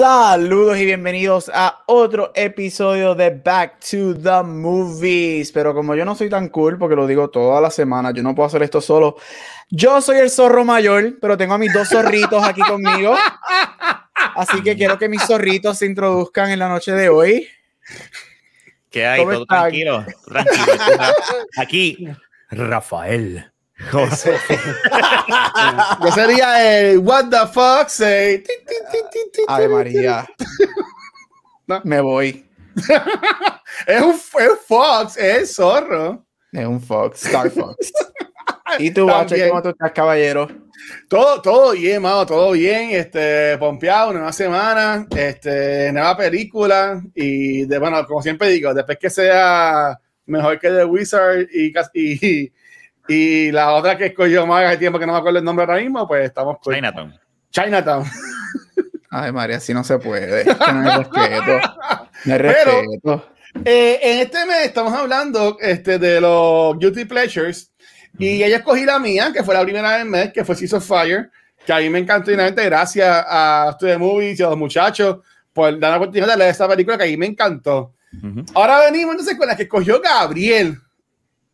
Saludos y bienvenidos a otro episodio de Back to the Movies. Pero como yo no soy tan cool, porque lo digo toda la semana, yo no puedo hacer esto solo. Yo soy el zorro mayor, pero tengo a mis dos zorritos aquí conmigo. Así que quiero que mis zorritos se introduzcan en la noche de hoy. ¿Qué hay? ¿Cómo Todo están? tranquilo. tranquilo. Aquí, Rafael. José. Yo sería el What the fuck say. Ay. María. No. Me voy. Es un es Fox, es zorro. Es un Fox, Star Fox. ¿Y tú, También. cómo tú estás, caballero? Todo, todo bien, mano, todo bien. Este, pompeado, nueva semana, este, nueva película. Y de bueno, como siempre digo, después que sea mejor que The Wizard y, y, y la otra que escogió más hace tiempo que no me acuerdo el nombre ahora mismo, pues estamos con Chinatown. Chinatown. Ay, María, así no se puede. Es que no hay respeto. No hay Pero- respeto. Eh, en este mes estamos hablando este, de los Guilty Pleasures y ella escogí la mía, que fue la primera del mes, que fue Seas of Fire, que a mí me encantó y nuevamente gracias a Studio Movies y a los muchachos por dar la oportunidad de leer esta película que a mí me encantó. Ahora venimos entonces con la que escogió Gabriel.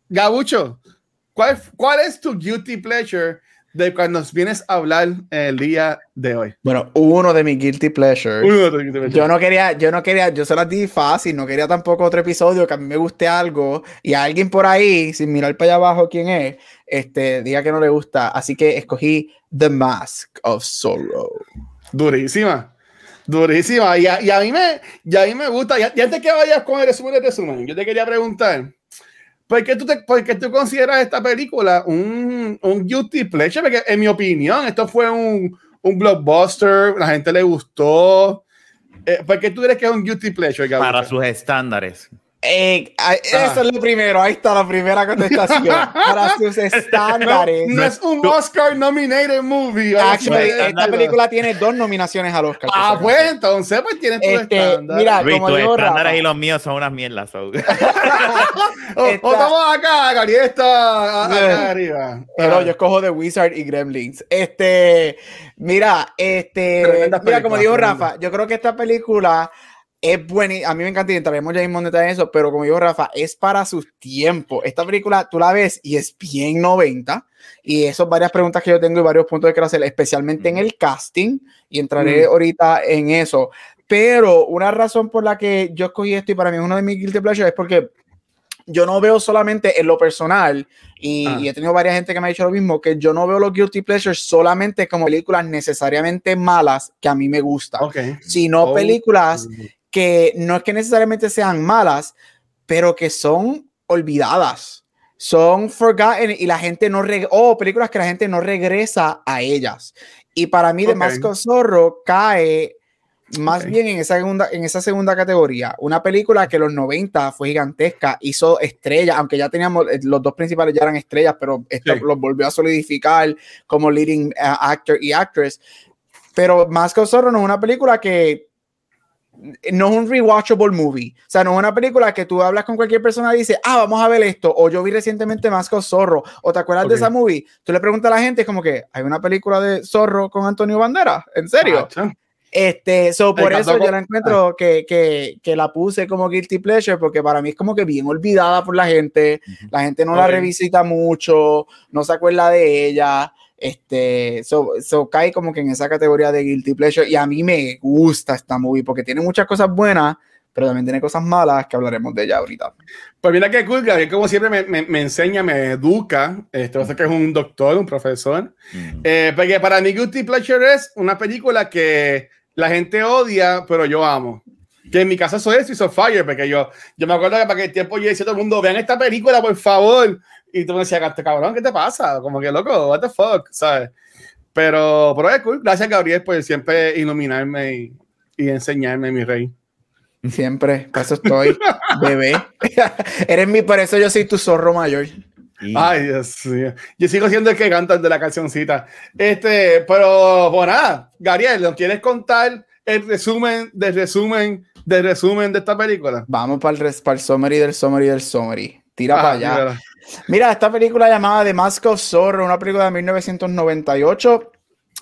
Gabucho, ¿cuál, ¿cuál es tu Guilty Pleasure de cuando nos vienes a hablar el día de hoy? Bueno, uno de mis guilty pleasures. Uno de guilty pleasures. Yo no quería, yo no quería, yo se las di fácil, no quería tampoco otro episodio que a mí me guste algo y a alguien por ahí, sin mirar para allá abajo quién es, este, diga que no le gusta. Así que escogí The Mask of Sorrow. Durísima. Durísima. Y a, y a mí me, y a mí me gusta. Y, antes que vayas con el resumen del resumen, yo te quería preguntar. ¿Por qué tú, te, por qué tú consideras esta película un, un guilty pleasure? Porque en mi opinión, esto fue un, un blockbuster, la gente le gustó. Eh, ¿Por qué tú crees que es un guilty pleasure? Para sus estándares. Eh, ah, Ah. Eso es lo primero, ahí está la primera contestación. Para sus No, estándares. no es un Oscar nominated movie. Actually, esta película tiene dos nominaciones al Oscar. Ah, pues entonces, pues tienes tu Este, estándar. mira, Luis, como tus estándares Rafa. y los míos son unas mierdas. so. O- esta- o estamos acá, Gabriel está acá arriba. Pero Ah. yo escojo The Wizard y Gremlins. Este, mira, este, Tremendas mira, como dijo. Rafa, yo creo que esta película es buena. y A mí me encanta y entraremos ya mismo en detalle de eso, pero como dijo Rafa, es para sus tiempos. Esta película tú la ves y es bien 90. Y eso es varias preguntas que yo tengo y varios puntos que quiero hacer, especialmente en el casting. Y entraré Mm. ahorita en eso. Pero una razón por la que yo escogí esto y para mí es uno de mis guilty pleasures es porque yo no veo solamente en lo personal, y, Ah. y he tenido varias gente que me ha dicho lo mismo, que yo no veo los guilty pleasures solamente como películas necesariamente malas que a mí me gustan, sino Oh. películas que no es que necesariamente sean malas, pero que son olvidadas. Son forgotten y la gente no o películas que la gente no regresa a ellas. Y para mí, The Ok. Mask of Zorro cae más Ok. bien en esa, segunda, en esa segunda categoría. Una película que en los 90 fue gigantesca, hizo estrellas, aunque ya teníamos, eh, los dos principales ya eran estrellas, pero esto Sí. los volvió a solidificar como leading uh, actor y actress. Pero Mask of Zorro no es una película que no es un rewatchable movie. O sea, no es una película que tú hablas con cualquier persona y dices, ah, vamos a ver esto. O yo vi recientemente of Zorro. O te acuerdas de esa movie. Tú le preguntas a la gente, es como que hay una película de Zorro con Antonio Banderas. ¿En serio? Macho. Este, so, por eso yo la encuentro que, que, que la puse como guilty pleasure, porque para mí es como que bien olvidada por la gente. La gente no la revisita mucho, no se acuerda de ella. Este, so, so cae como que en esa categoría de guilty pleasure. Y a mí me gusta esta movie porque tiene muchas cosas buenas, pero también tiene cosas malas que hablaremos de ella ahorita. Pues mira qué cool, Gabriel, como siempre me, me, me enseña, me educa. Este, sé que es un doctor, un profesor. Mm. Eh, porque para mí Guilty Pleasure es una película que la gente odia, pero yo amo. Que en mi caso eso es Streets of Fire, porque yo, yo me acuerdo que para aquel tiempo yo decía a todo el mundo, vean esta película, por favor. Y tú me decías, "Este cabrón, ¿qué te pasa? Como que loco, what the fuck, ¿sabes? Pero, pero es cool. Gracias, Gabriel, por siempre iluminarme y, y enseñarme, mi rey. Siempre, para eso estoy, bebé. Eres mi, por eso yo soy tu zorro mayor. Y- Ay, Dios mío. Yo sigo siendo el que canta el de la cancioncita. Este, pero bueno, nada, Gabriel, ¿nos quieres contar el resumen del resumen del resumen de esta película? Vamos para el, para el summary del summary del summary. Tira Ah, para allá. mira. Mira, esta película llamada The Mask of Zorro, una película de 1998,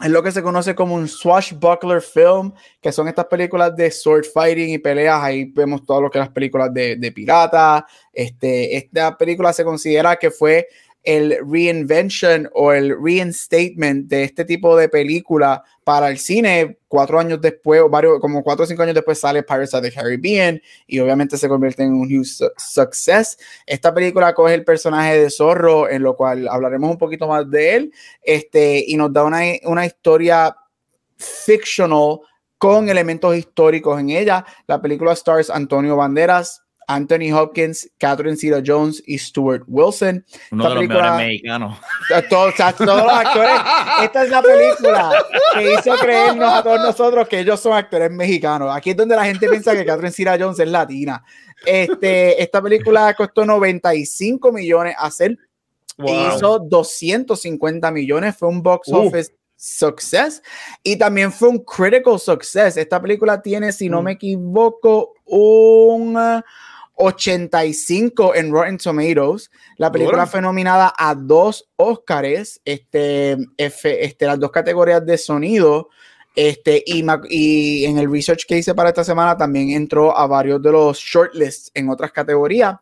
es lo que se conoce como un swashbuckler film, que son estas películas de sword fighting y peleas. Ahí vemos todo lo que las películas de, de pirata. Este, esta película se considera que fue el reinvention o el reinstatement de este tipo de película para el cine. Cuatro años después, o varios, como cuatro o cinco años después, sale Pirates of the Caribbean y obviamente se convierte en un huge su- success. Esta película coge el personaje de Zorro, en lo cual hablaremos un poquito más de él, este, y nos da una, una historia fictional con elementos históricos en ella. La película stars Antonio Banderas, Anthony Hopkins, Catherine Zeta Jones y Stuart Wilson. Uno esta de los película- mejores mexicanos. Todos, todos los actores. Esta es la película que hizo creernos a todos nosotros que ellos son actores mexicanos. Aquí es donde la gente piensa que Catherine Zeta Jones es latina. Este, esta película costó 95 millones hacer Wow. hizo 250 millones, fue un box Uh. office success y también fue un critical success. Esta película tiene, si no Mm. me equivoco, un 85 en Rotten Tomatoes. La película fue nominada a dos Oscars, este, F- este, las dos categorías de sonido. Este, y, y en el research que hice para esta semana también entró a varios de los shortlists en otras categorías.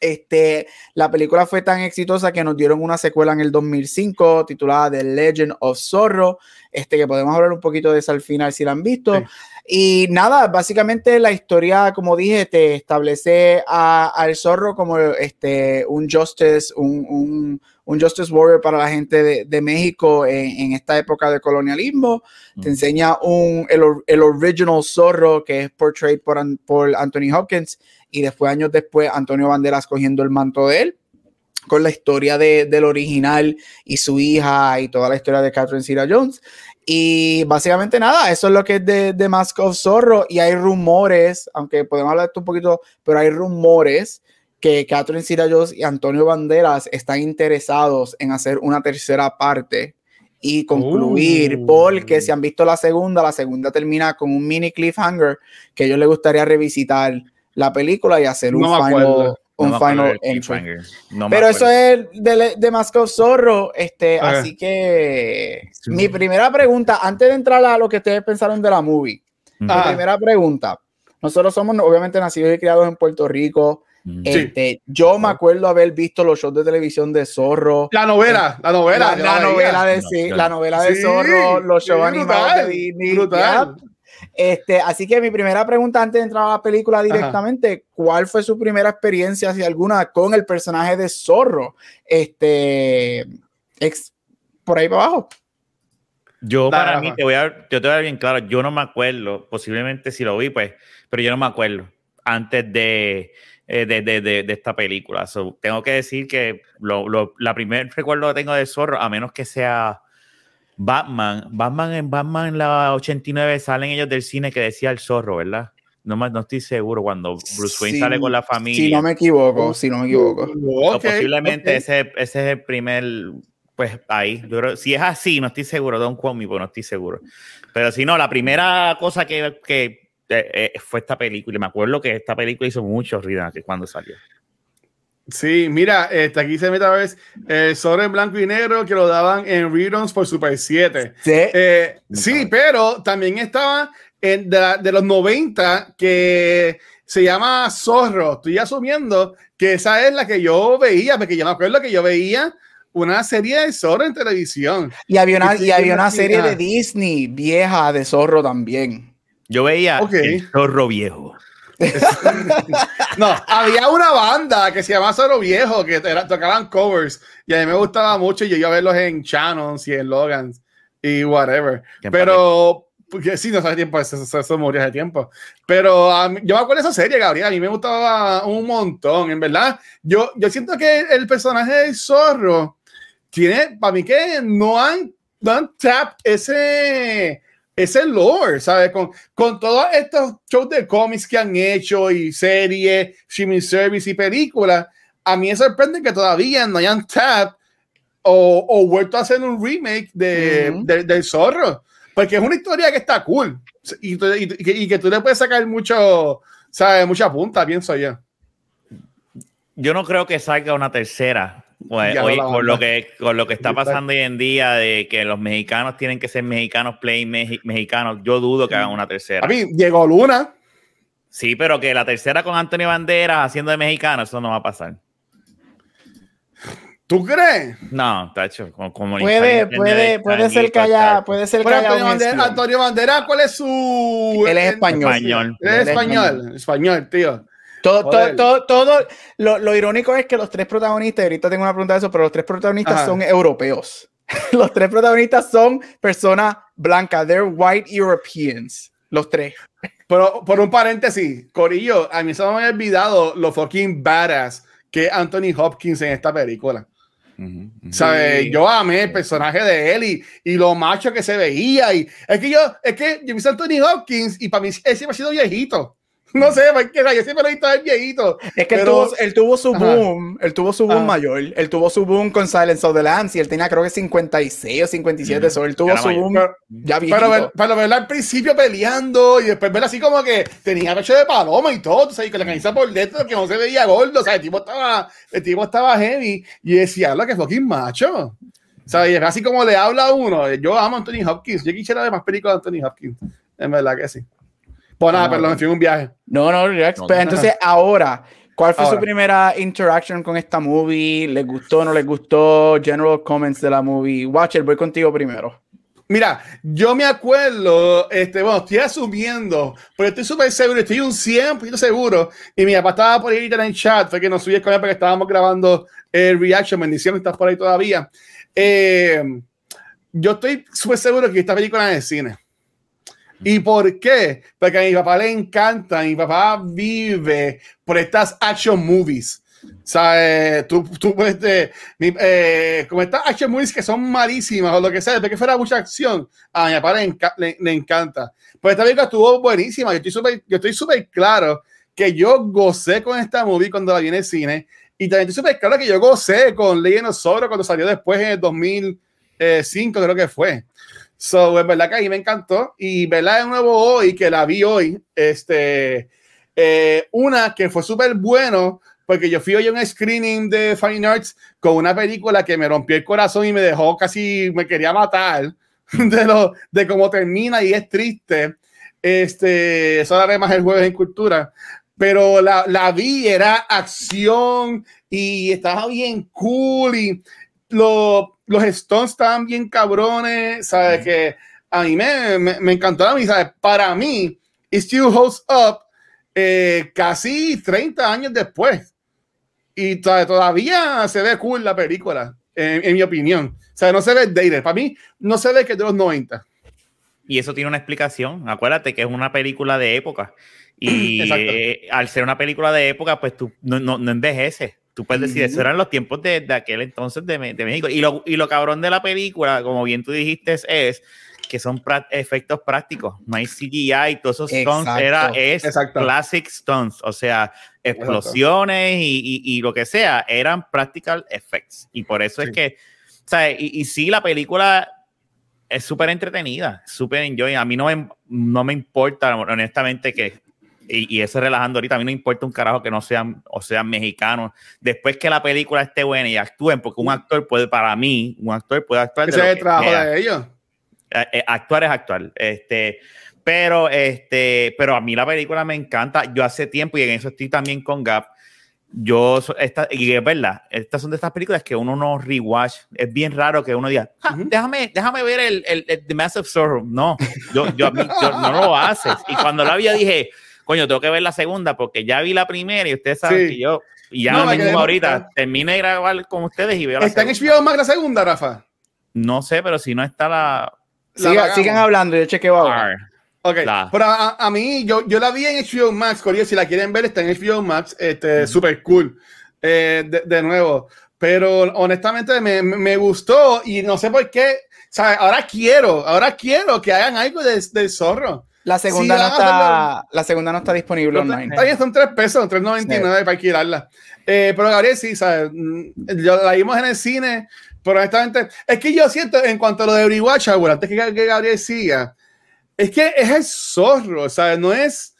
Este, la película fue tan exitosa que nos dieron una secuela en el 2005 titulada The Legend of Zorro, este, que podemos hablar un poquito de eso al final si la han visto. Sí. Y nada, básicamente la historia, como dije, te establece a- al zorro como este, un justice, un, un- un justice warrior para la gente de, de México en, en esta época de colonialismo. Te Mm. enseña un, el, el original zorro que es portrayed por, por Anthony Hopkins y después, años después, Antonio Banderas cogiendo el manto de él con la historia de- del original y su hija y toda la historia de Catherine Zeta Jones. Y básicamente nada, eso es lo que es de, de Mask of Zorro. Y hay rumores, aunque podemos hablar de esto un poquito, pero hay rumores que Catherine Zeta Jones y Antonio Banderas están interesados en hacer una tercera parte y concluir, Uh. porque si han visto la segunda, la segunda termina con un mini cliffhanger que a ellos les gustaría revisitar la película y hacer un No final. Un No final entry. No Pero eso es de, de Mask of Zorro. Este. Así que Sí. mi primera pregunta, antes de entrar a lo que ustedes pensaron de la movie, mi primera pregunta. Nosotros somos obviamente nacidos y criados en Puerto Rico. Mm. Sí. Este, yo me acuerdo haber visto los shows de televisión de Zorro. La novela, la novela. La, novela de No, sí, la no. novela de Sí, Zorro, los shows sí, animados brutal, de Disney. brutal. Este, así que mi primera pregunta antes de entrar a la película directamente, ¿cuál fue su primera experiencia, si alguna, con el personaje de Zorro? Este, ex- por ahí para abajo. Yo para mí, te voy, a, yo te voy a dar bien claro, yo no me acuerdo, posiblemente si lo vi, pues, pero yo no me acuerdo antes de, eh, de, de, de- de esta película. So, tengo que decir que lo, lo- la primer recuerdo que tengo de Zorro, a menos que sea Batman, Batman en Batman en la 89 salen ellos del cine que decía el zorro, ¿verdad? No, me- no estoy seguro cuando Bruce Wayne Sí, sale con la familia. Si no me equivoco, si no me equivoco. O posiblemente ok. ese, ese es el primer, pues ahí. Yo creo- si es así, no estoy seguro, don't quote me, pero no estoy seguro. Pero si no, la primera cosa que, que eh, eh, fue esta película, y me acuerdo que esta película hizo mucho ruido cuando salió. Sí, mira, este, aquí se mete a ver el Zorro en blanco y negro que lo daban en reruns por Super 7. Sí, Eh, sí, pero también estaba en de, la- de los 90 que se llama Zorro. Estoy asumiendo que esa es la que yo veía, porque yo me acuerdo que yo veía una serie de Zorro en televisión. y había una, y había una serie de Disney vieja de Zorro también. Yo veía el zorro viejo. No, había una banda que se llamaba Zorro Viejo que era- tocaban covers y a mí me gustaba mucho y yo iba a verlos en Channons y en Logans y whatever. Pero, porque sí, no hace tiempo, eso, eso, eso murió hace tiempo. Pero yo me acuerdo de esa serie, Gabriel, a mí me gustaba un montón, en verdad. Yo, yo siento que el personaje del zorro tiene, para mí que no han, no han tap ese, ese lore, ¿sabes? Con, con todos estos shows de cómics que han hecho y series, streaming service y películas, a mí me sorprende que todavía no hayan tap o, o vuelto a hacer un remake de, del zorro. Porque es una historia que está cool. Y, tú- y- y que- y que tú le puedes sacar mucho, ¿sabes? Mucha punta, pienso yo. Yo no creo que salga una tercera. Pues, no hoy, con, lo que, con lo que está pasando hoy en día de que los mexicanos tienen que ser mexicanos, play mexi- mexicanos, yo dudo que hagan una tercera. A mí, llegó Luna. Sí, pero que la tercera con Antonio Banderas haciendo de mexicano, eso no va a pasar. ¿Tú crees? No, tacho, como, como Puede, puede, puede ser que haya, puede ser que haya Antonio Bandera. Antonio Bandera, ¿cuál es su...? Él es español. Español. Él es español, español, tío. Todo, todo, todo, todo- lo, lo irónico es que los tres protagonistas, y ahorita tengo una pregunta de eso, pero los tres protagonistas Ajá. son europeos. los tres protagonistas son personas blancas, they're white Europeans. Los tres. Pero por un paréntesis, Corillo, a mí se me había olvidado lo fucking badass que es Anthony Hopkins en esta película. Ujú, ujú. ¿Sabes? Sí. Yo amé el personaje de él y, y lo macho que se veía. Y es que yo, es que yo vi a Anthony Hopkins y para mí él siempre ha sido viejito. No sé, porque yo siempre lo he visto él viejito. Es que él, Pero- tuvo, él tuvo su Ajá. boom, él tuvo su boom Ajá. mayor, él tuvo su boom con Silence of the Lambs y él tenía creo que 56 o 57, Mm. eso, él tuvo Era su mayor. boom Pero, ya viejito. pero, ver- pero verlo al principio peleando y después ver así como que tenía pecho de paloma y todo, ¿sabes? Y con la camisa por dentro que no se veía gordo, o sea, el tipo estaba, el tipo estaba heavy y decía, lo que fucking macho. ¿Sabes? Y es así como le habla a uno. Yo amo a Anthony Hopkins. Yo quisiera ver más películas de Anthony Hopkins. En verdad que sí. Pues nada, No, perdón, no. me fui en un viaje. No, no, relax. No, Pero no. entonces ahora, ¿cuál fue Ahora. su primera interaction con esta movie? ¿Les gustó, no les gustó? General comments de la movie. Watcher, voy contigo primero. Mira, yo me acuerdo, este, bueno, estoy asumiendo, pero estoy súper seguro, estoy un 100% seguro. Y mi papá estaba por ahí en el chat, fue que nos subí con él porque estábamos grabando el reaction. Bendiciones, estás por ahí todavía. Eh, yo estoy súper seguro que esta película es de cine. ¿Y por qué? Porque a mi papá le encanta, mi papá vive por estas action movies. ¿Sabes? Tú, tú este, mi- eh, como estas action movies que son malísimas o lo que sea, de que fuera mucha acción, a mi papá le, enca- le- le encanta. Pues esta película estuvo buenísima. Yo estoy súper yo estoy claro que yo gocé con esta movie cuando la vi en el cine. Y también estoy súper claro que yo gocé con Legend of cuando salió después en el 2005, creo que fue. So, es verdad que a mí me encantó. Y verdad de nuevo hoy, que la vi hoy, este, eh, una que fue súper bueno, porque yo fui hoy a un screening de Fine Arts con una película que me rompió el corazón y me dejó casi, me quería matar de, lo, de cómo termina y es triste. Este, eso hablaré más el jueves en cultura. Pero la, la vi, era acción y estaba bien cool y lo- los Stones estaban bien cabrones, ¿sabes? Que a mí me, me, me encantó a mí, ¿sabes? Para mí, It Still Holds Up eh, casi 30 años después. Y todavía se ve cool la película, en, en mi opinión. O sea, no se ve dated. Para mí, no se ve que es de los 90. Y eso tiene una explicación. Acuérdate que es una película de época. Y eh, al ser una película de época, pues tú no, no, no envejeces. Tú puedes decir, eso eran los tiempos de, de aquel entonces de, de México. Y lo, y lo cabrón de la película, como bien tú dijiste, es que son efectos prácticos. No hay CGI, todos esos stunts Exacto. era, es Exacto. classic stunts. O sea, explosiones y, y- y lo que sea, eran practical effects. Y por eso Sí. es que, o sea, y, y sí, la película es súper entretenida, súper enjoy. A mí no me, no me importa, honestamente, que, y, y eso relajando ahorita, a mí no importa un carajo que no sean, o sean mexicanos. Después que la película esté buena y actúen, porque un actor puede, para mí, un actor puede actuar Ese es el trabajo sea. de ellos. Eh, eh, actuar es actuar. Este, pero, este, pero a mí la película me encanta. Yo hace tiempo, y en eso estoy también con Gap. Yo, esta, y es verdad, estas son de estas películas que uno no rewatch. Es bien raro que uno diga, "Ah, Ujú. déjame, déjame ver el, el, el The Massive Sorrow. No, yo, yo, yo- no lo haces. Y cuando la vi, yo dije, coño, tengo que ver la segunda porque ya vi la primera y ustedes saben Sí. que yo, y ya No, quedé ahorita, termine de grabar con ustedes y veo la ¿Está en segunda. HBO Max la segunda, Rafa? No sé, pero si no está la... La Siga- sigan hablando, yo chequeo ahora. R. Ok, La- pero a, a mí, yo, yo la vi en HBO Max, Corillo, si la quieren ver, está en HBO Max, este, Ujú. super cool, eh, de, de nuevo, pero honestamente me, me- gustó y no sé por qué, ¿sabes? Ahora quiero, ahora quiero que hagan algo de- del zorro, La segunda, Sí, no vamos a está, la segunda no está disponible online. Está bien, son 3 pesos, 3.99 para alquilarla. Eh, pero Gabriel, sí, ¿sabes? Mm, Yo la vimos en el cine, pero honestamente, es que yo siento, en cuanto a lo de Rewatch, ahora, antes que, que Gabriel siga, es que es el zorro, ¿sabes? No es,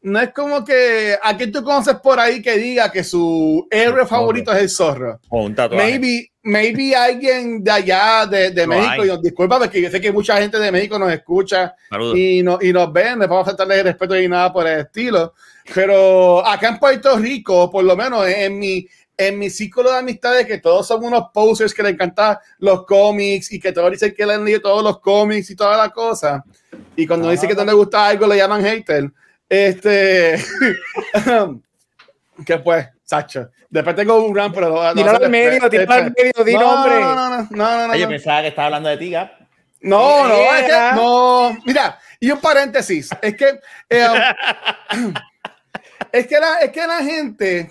no es como que a quién tú conoces por ahí que diga que su héroe zorro. favorito es el zorro. O un tatuaje. Maybe, maybe alguien de allá, de, de México, hay. y nos disculpa porque yo sé que mucha gente de México nos escucha Saludos. y, no, y nos ven, no podemos faltarle el respeto ni nada por el estilo. Pero acá en Puerto Rico, por lo menos en mi, en mi círculo de amistades, que todos son unos posers que le encantan los cómics y que todos dicen que le han leído todos los cómics y toda la cosa. Y cuando dicen que no le gusta algo, le llaman hater. Este. que pues, Sacho. Después tengo un rant, pero. no- no Tíralo al medio, tíralo al medio, di no, nombre. No, no, no, no, no, no, Oye, no. pensaba que estaba hablando de ti, Gap. No, no, es que, no. Mira, y un paréntesis, es que eh, es que la, es que la gente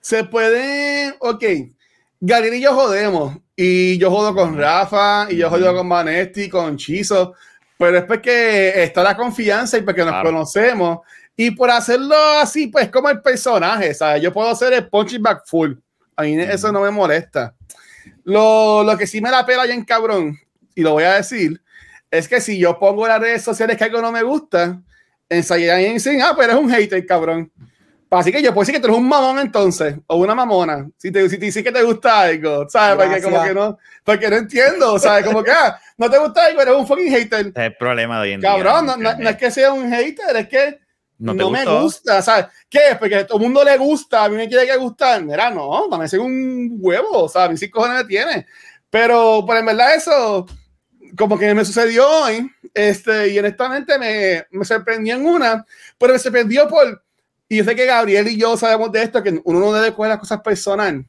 se puede, ok, Gabriel y yo jodemos, y yo jodo con Rafa, y yo jodo con Vanetti, con Chizo, pero es porque está la confianza y porque nos Claro. conocemos, y por hacerlo así, pues como el personaje, ¿sabes? Yo puedo hacer el punching back full, a mí eso no me molesta. Lo, lo que sí me la pela bien cabrón, y lo voy a decir, es que si yo pongo en las redes sociales que algo no me gusta, enseguida dicen, ah, pues eres un hater, cabrón. Así que yo puedo decir que tú eres un mamón entonces, o una mamona, si te, si te dices que te gusta algo, ¿sabes? Porque como que no, porque no entiendo, ¿sabes? Como que, ah, no te gusta algo, eres un fucking hater. Es el problema de hoy en día. Cabrón, no, en no- internet. no es que sea un hater, es que No no, me gusta, ¿sabes? ¿Qué? Porque a todo el mundo le gusta, a mí me quiere que gustar. Mira, no, me hace un huevo, o sea, a mí sí cojones me tiene. Pero, pues en verdad eso, como que me sucedió hoy, este, y honestamente me, me sorprendió en una, pero me sorprendió por, y yo sé que Gabriel y yo sabemos de esto, que uno no debe coger las cosas personal,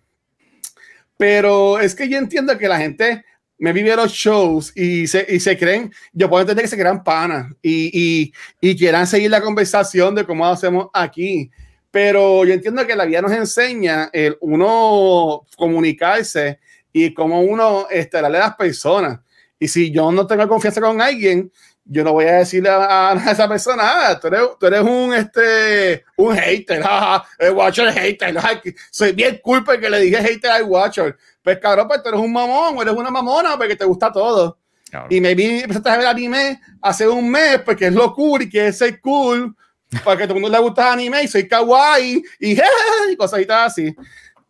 pero es que yo entiendo que la gente me vive los shows y se, y se creen, yo puedo entender que se crean panas y, y, y quieran seguir la conversación de cómo hacemos aquí. Pero yo entiendo que la vida nos enseña el uno comunicarse y cómo uno darle a las personas. Y si yo no tengo confianza con alguien, yo no voy a decirle a, a esa persona, ah, tú eres, tú eres un, este, un hater, jaja, el Watcher hater, que soy bien culpa que le dije hater al Watcher. Pues cabrón, pues tú eres un mamón o eres una mamona porque te gusta todo. Cabrón. Y me vi, empezaste a ver anime hace un mes porque es lo cool y que es ser cool, para que a todo el mundo le gusta anime y soy kawaii y, jeje, y cositas así.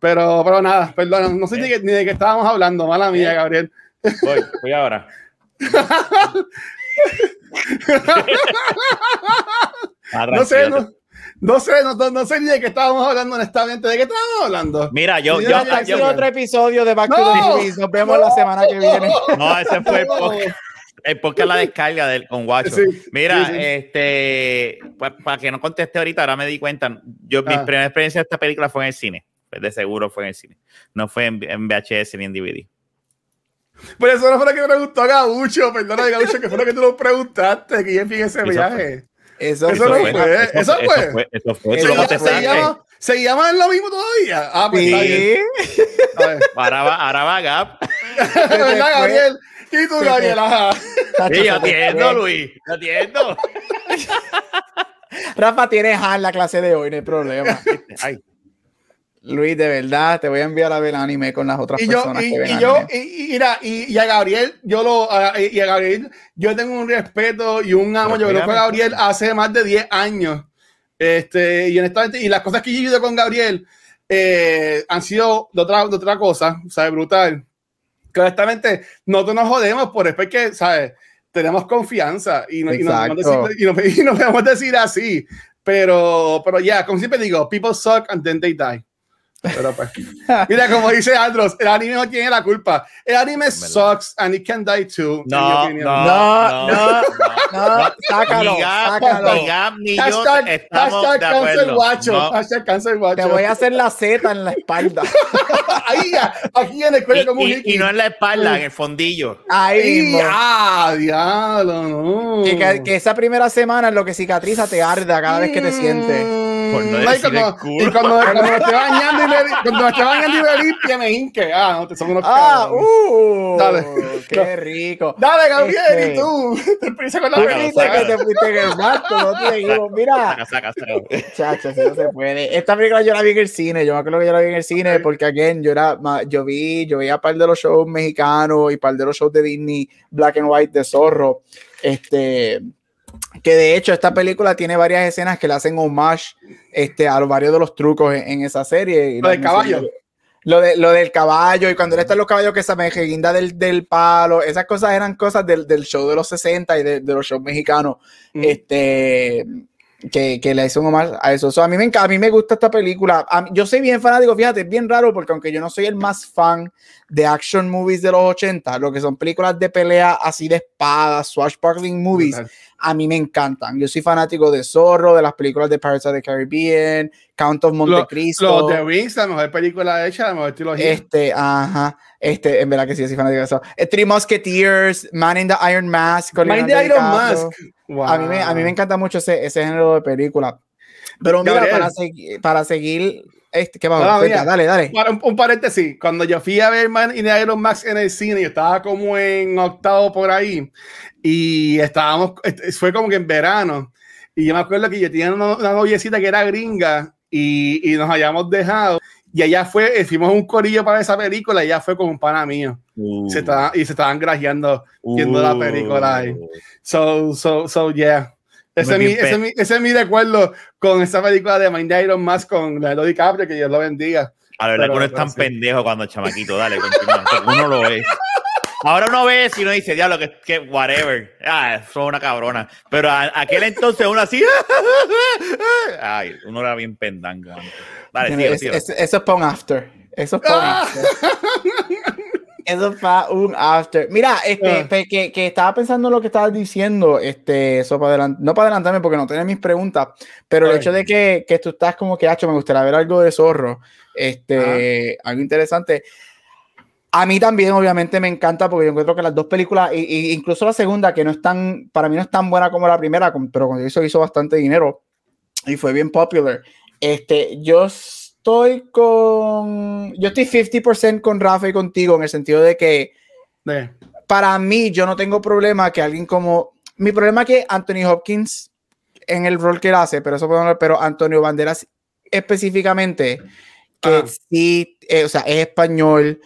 Pero, pero nada, perdón, no sé ni, de- ni de qué estábamos hablando, mala mía, Gabriel. Voy, voy ahora. Ah, No sé, no, no sé, no, no- no sé ni de qué estábamos hablando honestamente. ¿De qué estábamos hablando? Mira, yo, yo, yo- Ha sido otro episodio de Back to No, the Movies. Nos vemos la semana que viene. no, ese fue el podcast, el podcast la descarga del con Guacho. Sí, Mira, sí, sí. este, para que no conteste ahorita, ahora me di cuenta. Yo, mi Ah. primera experiencia de esta película fue en el cine. Pues de seguro fue en el cine. No fue en, en VHS ni en DVD. Por eso no fue lo que me preguntó Gaucho, perdona Gaucho, que fue lo que tú nos preguntaste, que yo en ese Eso viaje. Eso, Eso no fue. fue. Eso fue. Eso fue. Eso fue. Eso fue. ¿Se llama, ¿Se llama lo mismo todavía? Ah, pues está bien. Sí. A ver. Ahora va, ahora va Gap. ¿Verdad, Gabriel? ¿Y tú, Gabriel? Ajá. Sí, yo entiendo, Luis. Yo entiendo. Rafa tiene Han la clase de hoy, no hay problema. Ay, Luis, de verdad, te voy a enviar a ver anime con las otras Y yo, personas y, que ven y yo, anime. y, y mira, y, y a Gabriel, yo lo, a- y a Gabriel, yo tengo un respeto y un amo. Pero Yo a fíjate. Gabriel hace más de 10 años. Este, y honestamente, y las cosas que yo he vivido con Gabriel eh, han sido de otra, de otra cosa, ¿sabes? Brutal. Que honestamente, nosotros nos jodemos por después que, ¿sabes? Tenemos confianza y no, y no, no Exacto. decir- y no- y no podemos decir así. Pero, pero ya, como siempre digo, people suck and then they die. Pero pues, mira, como dice Andros, el anime no tiene la culpa. El anime sucks and it can die too. no, no, No, no, No, sácalo, Ni Gap, sácalo. ni Gap, ni yo Hashtag, estamos hashtag de cancel acuerdo. guacho. No. Hashtag cancel guacho. Te voy a hacer la Z en la espalda. Ahí, aquí en el cuello como un Y, y, y no en la espalda, en el fondillo. Ahí ah, diablo, no. Que, que- que esa primera semana en lo que cicatriza te arda cada vez que te sientes. Mm, no y cuando, y cuando, cuando me esté bañando y me, cuando me esté bañando y me limpia, me hinque. Ah, no, te son unos Ah, uh, Dale. Qué rico. Dale, Gabriel, este, y tú. Te prisa con la película. que te fuiste en el marco, no te digo. Mira. Chacha, si no se puede. Esta película yo la vi en el cine. Yo me acuerdo que yo la vi en el cine porque, again, yo era, yo vi, yo veía par de los shows mexicanos y par de los shows de Disney Black and White de Zorro. Este que de hecho esta película tiene varias escenas que le hacen homage este, a varios de los trucos en, esa serie. Lo del caballo. Lo, de, lo del caballo y cuando él está en los caballos que se me guinda del, del palo, esas cosas eran cosas del, del show de los 60 y de, de los shows mexicanos. Este que, que, le hizo un homage a eso. a, mí me, a mí me gusta esta película. yo soy bien fanático, fíjate, es bien raro porque aunque yo no soy el más fan de action movies de los 80, lo que son películas de pelea así de espadas, swashbuckling movies, a mí me encantan. Yo soy fanático de Zorro, de las películas de Pirates of the Caribbean, Count of Monte Cristo. Los de Wings, la mejor película hecha, la mejor trilogía. Este, ajá. Este, en verdad que sí, soy fanático de eso. Eh, Three Musketeers, Man in the Iron Mask. Man in the Iron Mask. A, mí me, a mí me encanta mucho ese, ese género de película. Pero mira, para, para seguir este, ¿qué va? a dale, dale. Un, un, paréntesis. Cuando yo fui a ver Man in the Iron Max en el cine, yo estaba como en octavo por ahí. Y estábamos, fue como que en verano. Y yo me acuerdo que yo tenía una, noviecita que era gringa y, y, nos habíamos dejado. Y allá fue, fuimos un corillo para esa película y ella fue con un pana mío. Uh. Se estaba, y se estaban grajeando viendo la película ahí. Uh. So, so, so, yeah. Ese es, mi, ese, mi, ese es, mi, recuerdo con esa película de Mind Iron más con Leonardo DiCaprio, que Dios lo bendiga. A la verdad que uno es tan pendejo cuando chamaquito, dale, continúa. uno lo ve. Ahora uno ve si uno dice, diablo, que, que whatever. Ah, son una cabrona. Pero a, aquel entonces uno así. Ay, uno era bien pendanga. Vale, eso es para un after. Eso es para un after. Eso fue un after. Mira, este, ah. que, que, estaba pensando en lo que estabas diciendo, este, eso para no para adelantarme porque no tenía mis preguntas, pero el hecho de que, que tú estás como que, hacho, me gustaría ver algo de zorro, este, algo interesante. A mí también, obviamente, me encanta porque yo encuentro que las dos películas, y, incluso la segunda, que no es tan, para mí no es tan buena como la primera, pero cuando hizo, hizo bastante dinero y fue bien popular. Este, yo estoy con. Yo estoy 50% con Rafa y contigo en el sentido de que. Para mí, yo no tengo problema que alguien como. Mi problema es que Anthony Hopkins, en el rol que él hace, pero eso podemos pero Antonio Banderas específicamente, que sí, eh, o sea, es español,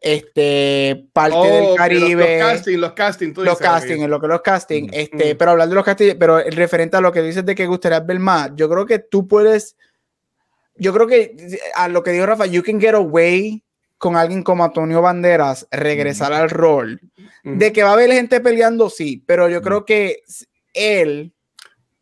este, parte del oh, Caribe. Los, casting, los casting, los casting, en lo que los casting, mm, este, mm. pero hablando de los casting, pero el referente a lo que dices de que gustaría ver más, yo creo que tú puedes yo creo que a lo que dijo Rafa, you can get away con alguien como Antonio Banderas, regresar al rol. De que va a haber gente peleando, sí, pero yo creo que él,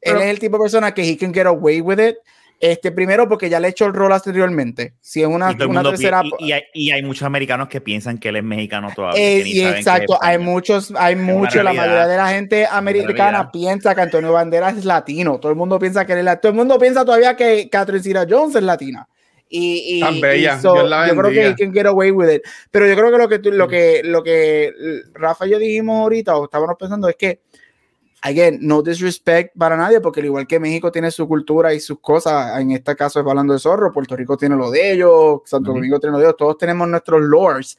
él es el tipo de persona que he can get away with it este, primero porque ya le he hecho el rol anteriormente. Si es una, una tercera. Y, y, hay, muchos americanos que piensan que él es mexicano todavía. Eh, exacto, hay muchos, hay muchos, la mayoría de la gente americana piensa que Antonio Banderas es latino. Todo el mundo piensa que él es latino. Todo el mundo piensa todavía que Catherine Zira Jones es latina. Y, y, Tan bella. yo creo que he can get away with it. Pero yo creo que lo que, tú, lo que, lo que Rafa y yo dijimos ahorita, o estábamos pensando, es que again, no disrespect para nadie, porque al igual que México tiene su cultura y sus cosas, en este caso es hablando de zorro, Puerto Rico tiene lo de ellos, Santo Domingo tiene lo de ellos, todos tenemos nuestros lores.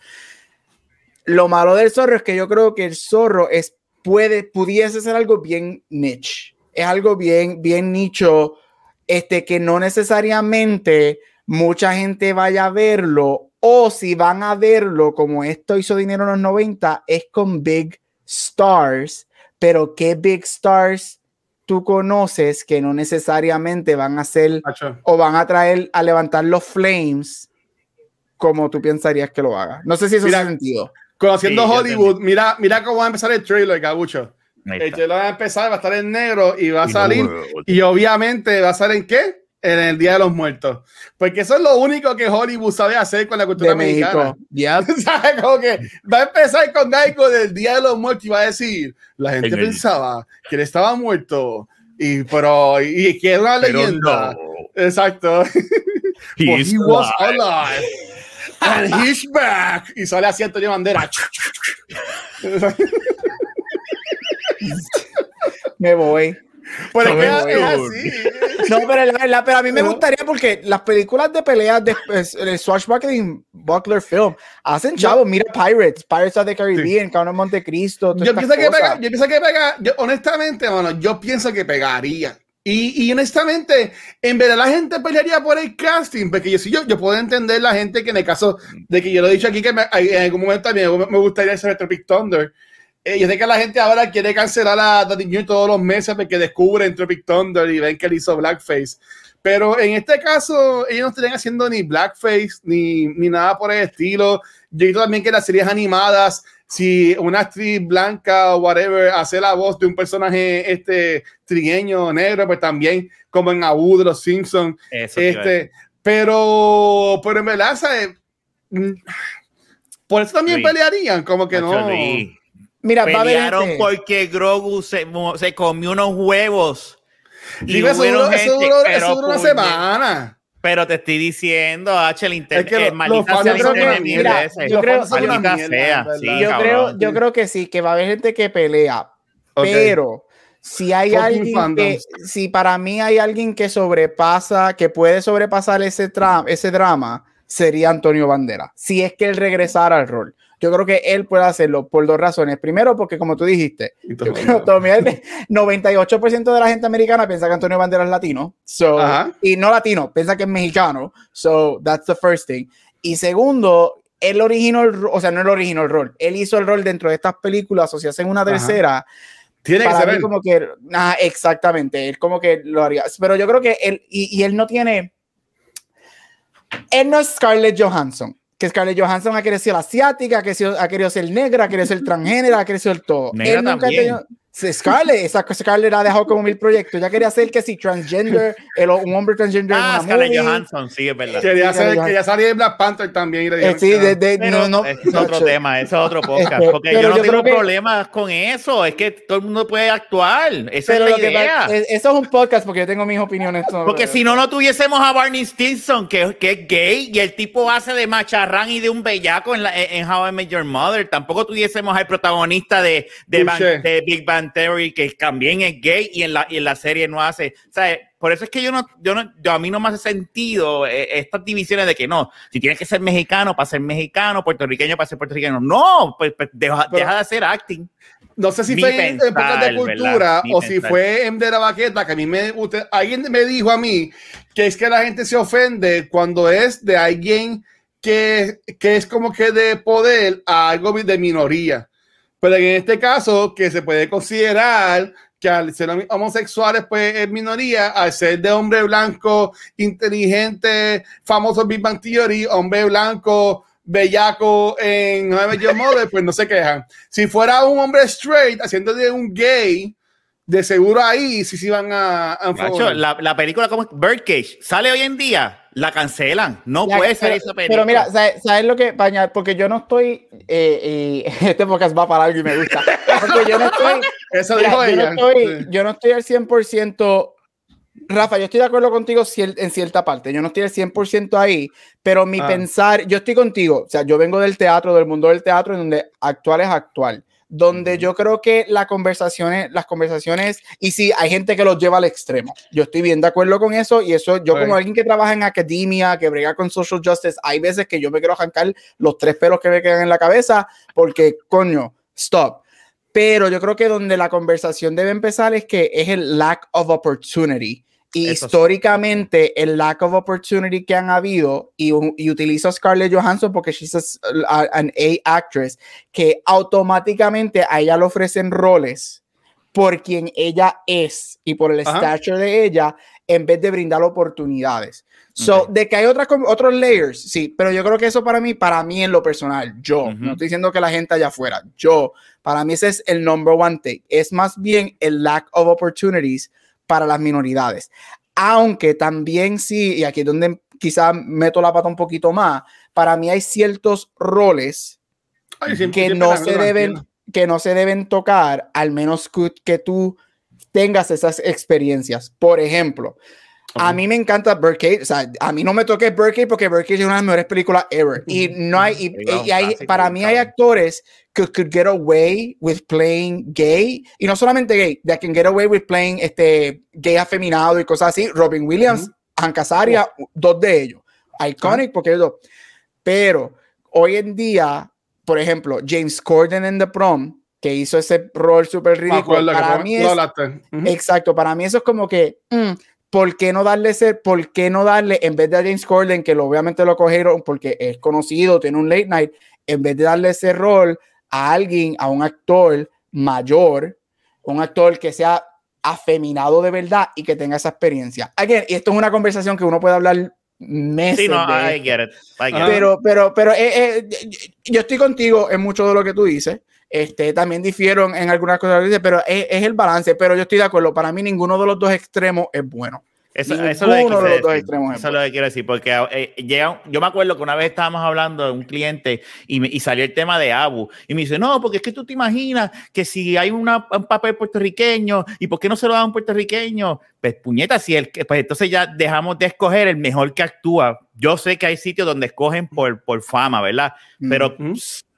Lo malo del zorro es que yo creo que el zorro es, puede, pudiese ser algo bien niche, es algo bien, bien nicho, este, que no necesariamente mucha gente vaya a verlo, o si van a verlo, como esto hizo dinero en los 90, es con big stars pero qué big stars tú conoces que no necesariamente van a ser o van a traer a levantar los flames como tú pensarías que lo haga. No sé si eso tiene sentido. Conociendo Hollywood, mira, mira cómo va a empezar el trailer, Gabucho. El trailer va a empezar, va a estar en negro y va a salir. y obviamente va a salir en qué? En el Día de los Muertos. Porque eso es lo único que Hollywood sabe hacer con la cultura de mexicana. ¿Sabes? Como que va a empezar con algo del Día de los Muertos y va a decir, la gente pensaba que él estaba muerto, y, pero, y, que era una leyenda. Exacto. He was alive. And he's back. Y sale así Antonio Bandera. Me voy. Pero es, así. No, pero, la, pero a mí me gustaría porque las películas de peleas de el Swashbuckling Buckler film hacen chavos. Mira Pirates, Pirates of the Caribbean, sí. Of Montecristo. Yo pienso, que pega, yo pienso que pega, yo, honestamente, bueno, yo pienso que pegaría. Y, y, honestamente, en verdad la gente pelearía por el casting, porque yo sí, yo, yo puedo entender la gente que en el caso de que yo lo he dicho aquí, que me, en algún momento también me gustaría ser Tropic Thunder. Eh, yo sé que la gente ahora quiere cancelar a Daddy todos los meses porque descubren Tropic Thunder y ven que él hizo Blackface. Pero en este caso, ellos no estarían haciendo ni blackface ni, ni nada por el estilo. Yo he también que las series animadas si una actriz blanca o whatever hace la voz de un personaje este trigueño negro, pues también como en Abu de los Simpsons. Este, pero, pero en verdad, mm, por eso también pelearían, como que no. Mira, pelearon porque Grogu se, se, comió unos huevos. Y eso, duró, eso, duró, eso duró una semana. Pero te estoy diciendo, H, el internet es que eh, maldita sea yo creo, mira, yo creo, sea, sí, yo creo, yo creo que sí, que va a haber gente que pelea, okay. pero si hay Fucking alguien fandoms. que, si para mí hay alguien que sobrepasa, que puede sobrepasar ese, ese drama, sería Antonio Bandera, si es que él regresara al rol. Yo creo que él puede hacerlo por dos razones. Primero, porque como tú dijiste, yo creo, 98% de la gente americana piensa que Antonio Banderas es latino. So, y no latino, piensa que es mexicano. So, that's the first thing. Y segundo, él originó el o sea, no el originó el rol. Él hizo el rol dentro de estas películas, o si hacen una tercera. Tiene que ser como que, ah, exactamente, él como que lo haría. Pero yo creo que él, y, y él no tiene, él no es Scarlett Johansson que Scarlett Johansson ha querido ser asiática, ha querido ser negra, ha querido ser transgénera, ha querido ser todo. Negra Él nunca también. ha tenido, Scarlett, esa Scarlett ha dejado como mil proyectos. Ya quería ser que si transgender, el, un hombre transgender. Ah, en una Scarlett movie. Johansson, sí, es verdad. Quería, sí, hacer, quería salir de Black Panther también. Eh, sí, de, de, no, no, es otro tema, es otro podcast. Porque yo no yo tengo problemas que, con eso. Es que todo el mundo puede actuar. Esa es la idea. Que, eso es un podcast porque yo tengo mis opiniones. Sobre porque si no, no tuviésemos a Barney Stinson, que, que es gay, y el tipo hace de macharrán y de un bellaco en, la, en How I Met Your Mother. Tampoco tuviésemos al protagonista de, de, Van, de Big Bang Theory, que también es gay y en la, y en la serie no hace. O sea, por eso es que yo no, yo no, yo a mí no me hace sentido eh, estas divisiones de que no, si tienes que ser mexicano para ser mexicano, puertorriqueño para ser puertorriqueño. No, pues, pues deja, Pero, deja, de hacer acting. No sé si fue pensar, en épocas de cultura o si fue en de la baqueta, que a mí me, usted, alguien me dijo a mí que es que la gente se ofende cuando es de alguien que, que es como que de poder a algo de minoría. Pero en este caso, que se puede considerar que al ser homosexuales, pues es minoría, al ser de hombre blanco, inteligente, famoso Big Bang Theory, hombre blanco, bellaco en Nueve Yo Mother, pues no se quejan. Si fuera un hombre straight haciendo de un gay, de seguro ahí sí se sí van a, a Macho, la, la, película como Birdcage sale hoy en día, la cancelan. No ya, puede ser esa película. Pero mira, ¿sabes, ¿sabes, lo que, Pañal? Porque yo no estoy. Eh, y este podcast va para algo y me gusta. Porque yo no estoy. Eso dijo ella. Yo no, estoy, yo no estoy al 100%. Rafa, yo estoy de acuerdo contigo en cierta parte. Yo no estoy al 100% ahí, pero mi ah. pensar, yo estoy contigo. O sea, yo vengo del teatro, del mundo del teatro, en donde actual es actual donde yo creo que las conversaciones, las conversaciones, y sí, hay gente que los lleva al extremo. Yo estoy bien de acuerdo con eso, y eso, yo como alguien que trabaja en academia, que brega con social justice, hay veces que yo me quiero arrancar los tres pelos que me quedan en la cabeza, porque, coño, stop. Pero yo creo que donde la conversación debe empezar es que es el lack of opportunity. Y históricamente, sí. el lack of opportunity que han habido, y, y utilizo a Scarlett Johansson porque she's a, an A actress, que automáticamente a ella le ofrecen roles por quien ella es y por el Ajá. stature de ella, en vez de brindar oportunidades. So, okay. de que hay otras, otros layers, sí, pero yo creo que eso para mí, para mí en lo personal, yo, uh -huh. no estoy diciendo que la gente allá afuera, yo, para mí ese es el number one take, es más bien el lack of opportunities para las minoridades. Aunque también sí, y aquí es donde quizás meto la pata un poquito más, para mí hay ciertos roles Ay, siempre, que, siempre no se deben, que no se deben tocar, al menos que, que tú tengas esas experiencias. Por ejemplo, A mí me encanta Birdcage, o sea, a mí no me toque Birdcage porque Birdcage es una de las mejores películas ever. Y no hay, y, y hay para mí hay actores que could get away with playing gay, y no solamente gay, that can get away with playing este gay afeminado y cosas así. Robin Williams, uh Hank Azaria, dos de ellos. Iconic porque dos. Pero hoy en día, por ejemplo, James Corden en The Prom, que hizo ese rol súper ridículo. Para mí es, Exacto, para mí eso es como que, mm, ¿por qué no darle ese, por qué no darle, en vez de a James Corden, que obviamente lo cogieron porque es conocido, tiene un late night, en vez de darle ese rol a alguien, a un actor mayor, un actor que sea afeminado de verdad y que tenga esa experiencia. Again, y esto es una conversación que uno puede hablar meses. Sí, no, I get it. Pero, pero, pero eh, eh, yo estoy contigo en mucho de lo que tú dices. Este, también difiero en algunas cosas, pero es, es, el balance. Pero yo estoy de acuerdo. Para mí, ninguno de los dos extremos es bueno. Eso, eso, es lo que de los extremos eso es lo que quiero decir, porque eh, llega, yo me acuerdo que una vez estábamos hablando de un cliente y, y, salió el tema de Abu y me dice, no, porque es que tú te imaginas que si hay una, un papel puertorriqueño y por qué no se lo da a un puertorriqueño, pues puñeta, si el, pues entonces ya dejamos de escoger el mejor que actúa. Yo sé que hay sitios donde escogen por, por fama, ¿verdad? Pero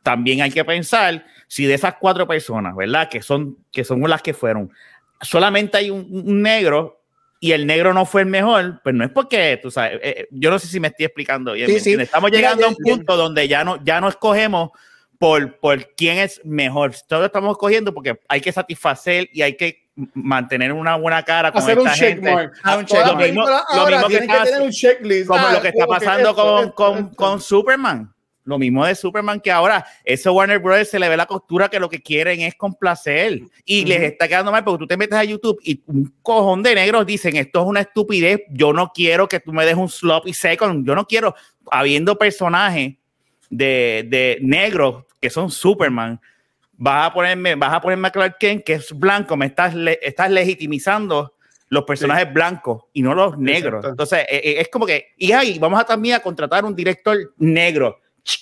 también hay que pensar si de esas cuatro personas, ¿verdad? Que son, que son las que fueron, solamente hay un, negro y el negro no fue el mejor, pues no es porque, tú sabes, eh, eh, yo no sé si me estoy explicando bien. Estamos llegando a un punto donde ya no, ya no escogemos por, por quién es mejor. Todos estamos escogiendo porque hay que satisfacer y hay que mantener una buena cara con esta gente. Lo mismo, lo mismo que, como lo que está pasando con, con, con Superman. Lo mismo de Superman que ahora ese Warner Brothers se le ve la costura que lo que quieren es complacer. Y les está quedando mal porque tú te metes a YouTube y un cojón de negros dicen esto es una estupidez, yo no quiero que tú me des un sloppy second, yo no quiero, habiendo personajes de, de negros que son Superman, vas a ponerme, vas a ponerme a Clark Kent que es blanco, me estás, estás legitimizando los personajes blancos y no los negros. Entonces, e, e, es como que, y ahí vamos a también a contratar un director negro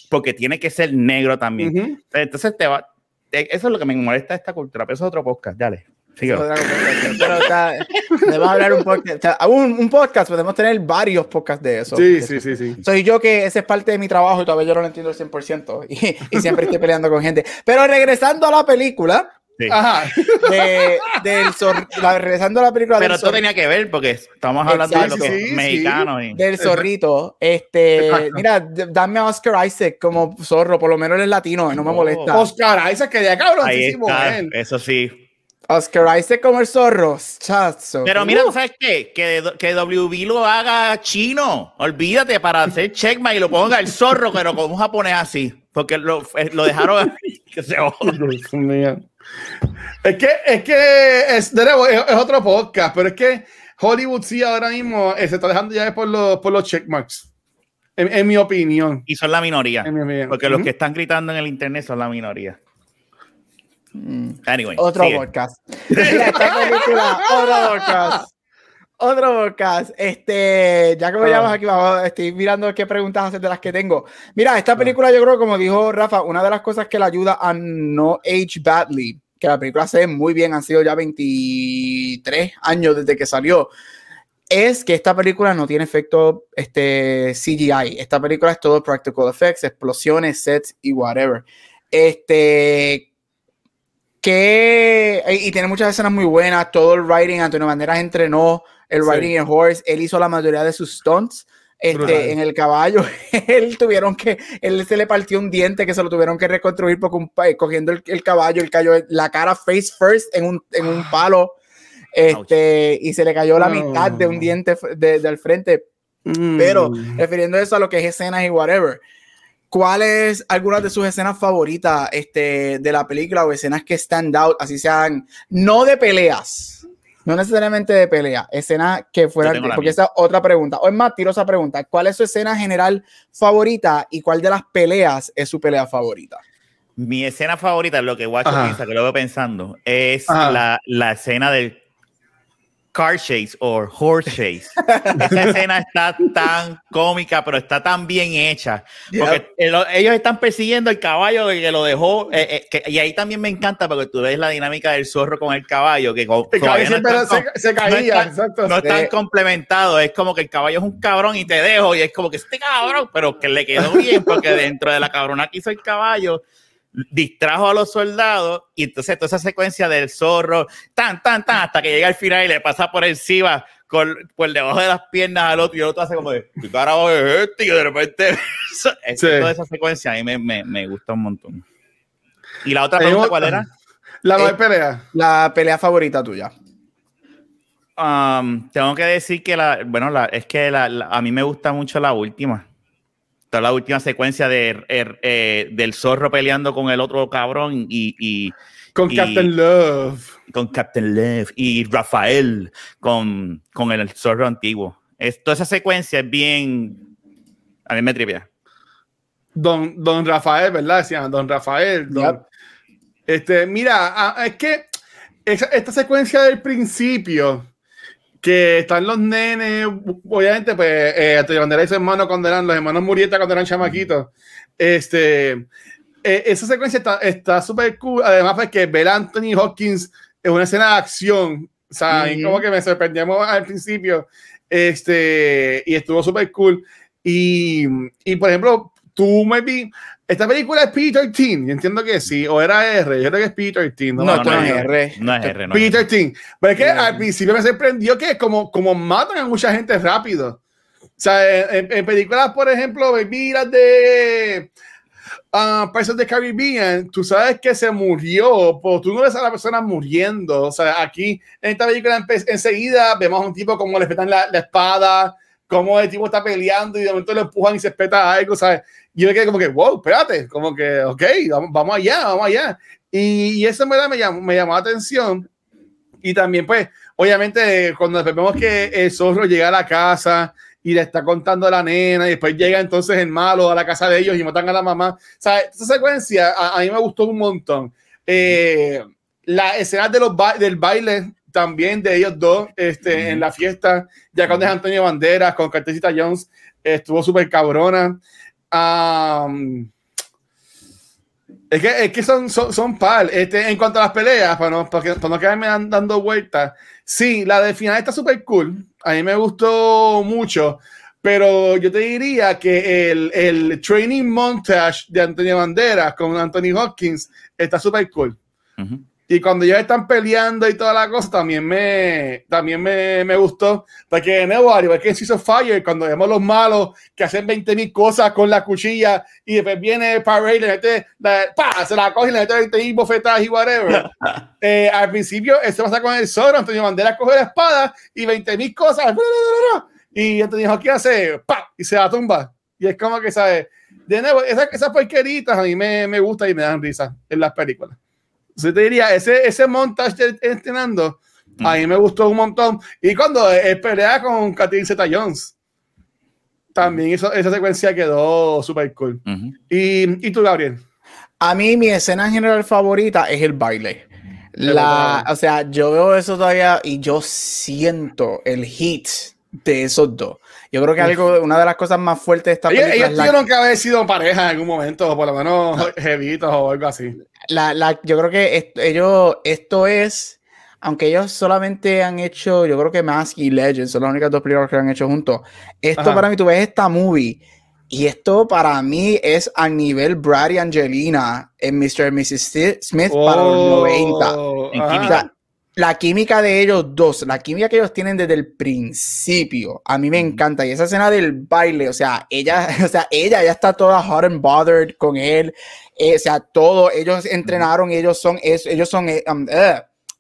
porque tiene que ser negro también. Entonces te va, eso es lo que me molesta de esta cultura, pero eso es otro podcast, dale. Pero a hablar un podcast, un, podcast, podemos tener varios podcasts de eso. Sí, sí, sí, sí. Soy yo que ese es parte de mi trabajo y todavía yo no lo entiendo al 100% y, y siempre estoy peleando con gente. Pero regresando a la película, Ajá. De, del la, regresando a la película. Pero esto tenía que ver porque estamos hablando de los mexicanos. Del zorrito. Este, mira, dame a Oscar Isaac como zorro, por lo menos él es latino, no me molesta. Oscar Isaac, que de cabroncísimo. Eso sí. Oscar Isaac como el zorro. Chazo. Pero mira, ¿tú sabes qué? Que, que WB lo haga chino. Olvídate para hacer checkma y lo ponga el zorro, pero con un japonés así. Porque lo, eh, lo dejaron que se es que, es que es, es, otro podcast, pero es que Hollywood sí ahora mismo eh, se está dejando ya por los, por los checkmarks. En, en, mi opinión. Y son la minoría. Porque los que están gritando en el internet son la minoría. Mm. Anyway, otro podcast. otro podcast. Otro podcast. Este, ya que me llamas aquí, vamos, estoy mirando qué preguntas hacer de las que tengo. Mira, esta película, yo creo, como dijo Rafa, una de las cosas que la ayuda a no age badly, que la película se ve muy bien, han sido ya 23 años desde que salió, es que esta película no tiene efecto este, CGI. Esta película es todo practical effects, explosiones, sets y whatever. Este, que, y tiene muchas escenas muy buenas, todo el writing, Antonio Banderas entrenó el riding en horse, él hizo la mayoría de sus stunts. Este, en el caballo, él tuvieron que, él se le partió un diente que se lo tuvieron que reconstruir porque un, cogiendo el, caballo, él cayó la cara face first en un, en un palo, este, y se le cayó la mitad de un diente de, del frente. Pero mm. refiriendo eso a lo que es escenas y whatever, ¿cuáles algunas de sus escenas favoritas este, de la película o escenas que stand out, así sean, no de peleas? No necesariamente de pelea, escena que fuera, porque esa otra pregunta, o es más, tiro esa pregunta, ¿cuál es su escena general favorita y cuál de las peleas es su pelea favorita? Mi escena favorita, lo que Guacho piensa, que lo veo pensando, es la, la, escena del car chase o horse chase. Esa escena está tan cómica, pero está tan bien hecha. Porque ellos están persiguiendo el caballo que lo dejó. Eh, eh, y ahí también me encanta porque tú ves la dinámica del zorro con el caballo. Que se, caía, no están complementados. Es como que el caballo es un cabrón y te dejo. Y es como que este cabrón, pero que le quedó bien porque dentro de la cabrona que hizo el caballo distrajo a los soldados y entonces toda esa secuencia del zorro, tan, tan, tan, hasta que llega al final y le pasa por encima con, por debajo de las piernas al otro y el otro hace como de, ¿qué carajo es este? Y de repente, toda esa secuencia a mí me, me, me, gusta un montón. ¿Y la otra pregunta cuál era? La eh, pelea. La pelea favorita tuya. Um, tengo que decir que la, bueno, la, es que la, a mí me gusta mucho la última toda la última secuencia de, er, eh, del zorro peleando con el otro cabrón y. con Captain Love. Con Captain Love y Rafael con, con el zorro antiguo. toda esa secuencia es bien. A mí me tripea. Don, don Rafael, ¿verdad? Decían Don Rafael. Este, mira, es que esta secuencia del principio que están los nenes, obviamente, pues, eh, Bandera y su hermano cuando eran, los hermanos Murieta cuando eran chamaquitos. Este, eh, esa secuencia está súper cool. Además, pues, que ver a Anthony Hopkins es una escena de acción. O sea, como que me sorprendíamos al principio. Este, y estuvo súper cool. Y, y, por ejemplo, tú, maybe, esta película es P-13, yo entiendo que sí, o era R, yo creo que es P-13. No, no, no, es R. No es R, no P-13. Pero es que al principio me sorprendió que como, como matan a mucha gente rápido. O sea, en, películas, por ejemplo, miras de uh, Pirates of the Caribbean, tú sabes que se murió, pero tú no ves a la persona muriendo. O sea, aquí en esta película enseguida vemos a un tipo como le petan la, la espada, como el tipo está peleando y de momento le empujan y se espeta algo, ¿sabes? Y yo me quedé como que, wow, espérate, como que, ok, vamos, vamos allá, vamos allá. Y, eso me, llamó, me llamó la atención. Y también, pues, obviamente, cuando vemos que el zorro llega a la casa y le está contando a la nena, y después llega entonces el malo a la casa de ellos y matan a la mamá. O sea, esa secuencia a, mí me gustó un montón. Eh, la escena de los del baile también de ellos dos este, en la fiesta, ya cuando es Antonio Banderas con Cartesita Jones, estuvo súper cabrona es que, es que son, son, son par. Este, en cuanto a las peleas, para no, para, no quedarme dando vueltas, sí, la de final está súper cool. A mí me gustó mucho. Pero yo te diría que el, el training montage de Antonio Banderas con Anthony Hopkins está súper cool. Y cuando ellos están peleando y toda la cosa, también me, también me, me gustó. Porque de nuevo, igual que en Season Fire, cuando vemos los malos que hacen 20 mil cosas con la cuchilla y después viene Parade y le mete, pa, se la coge y le mete 20 mil bofetadas y whatever. eh, al principio, eso pasa con el Zoro. Antonio Bandera coge la espada y 20 mil cosas. Y Antonio dijo, ¿qué hace? Pa, y se la tumba. Y es como que, ¿sabes? De nuevo, esas, esas porqueritas a mí me, me gustan y me dan risa en las películas. Yo te diría, ese, ese montaje entrenando, a mí me gustó un montón. Y cuando él pelea con Catherine Zeta Jones, también eso, esa secuencia quedó súper cool. y, ¿Y tú, Gabriel? A mí, mi escena general favorita es el baile. La, o sea, yo veo eso todavía y yo siento el hit de esos dos. Yo creo que algo, una de las cosas más fuertes de esta película. Ellos tuvieron que haber sido pareja en algún momento, o por lo menos jevitos o algo así. La, la, yo creo que ellos, esto es, aunque ellos solamente han hecho, yo creo que Mask y Legends son las únicas dos películas que han hecho juntos. Esto para mí, tú ves esta movie. Y esto para mí es a nivel Brad y Angelina en Mr. y Mrs. Smith para los 90 la química de ellos dos, la química que ellos tienen desde el principio, a mí me encanta. Y esa escena del baile, o sea, ella, o sea, ella ya está toda hot and bothered con él. Eh, o sea, todo, ellos entrenaron, ellos son, ellos son, eh, um,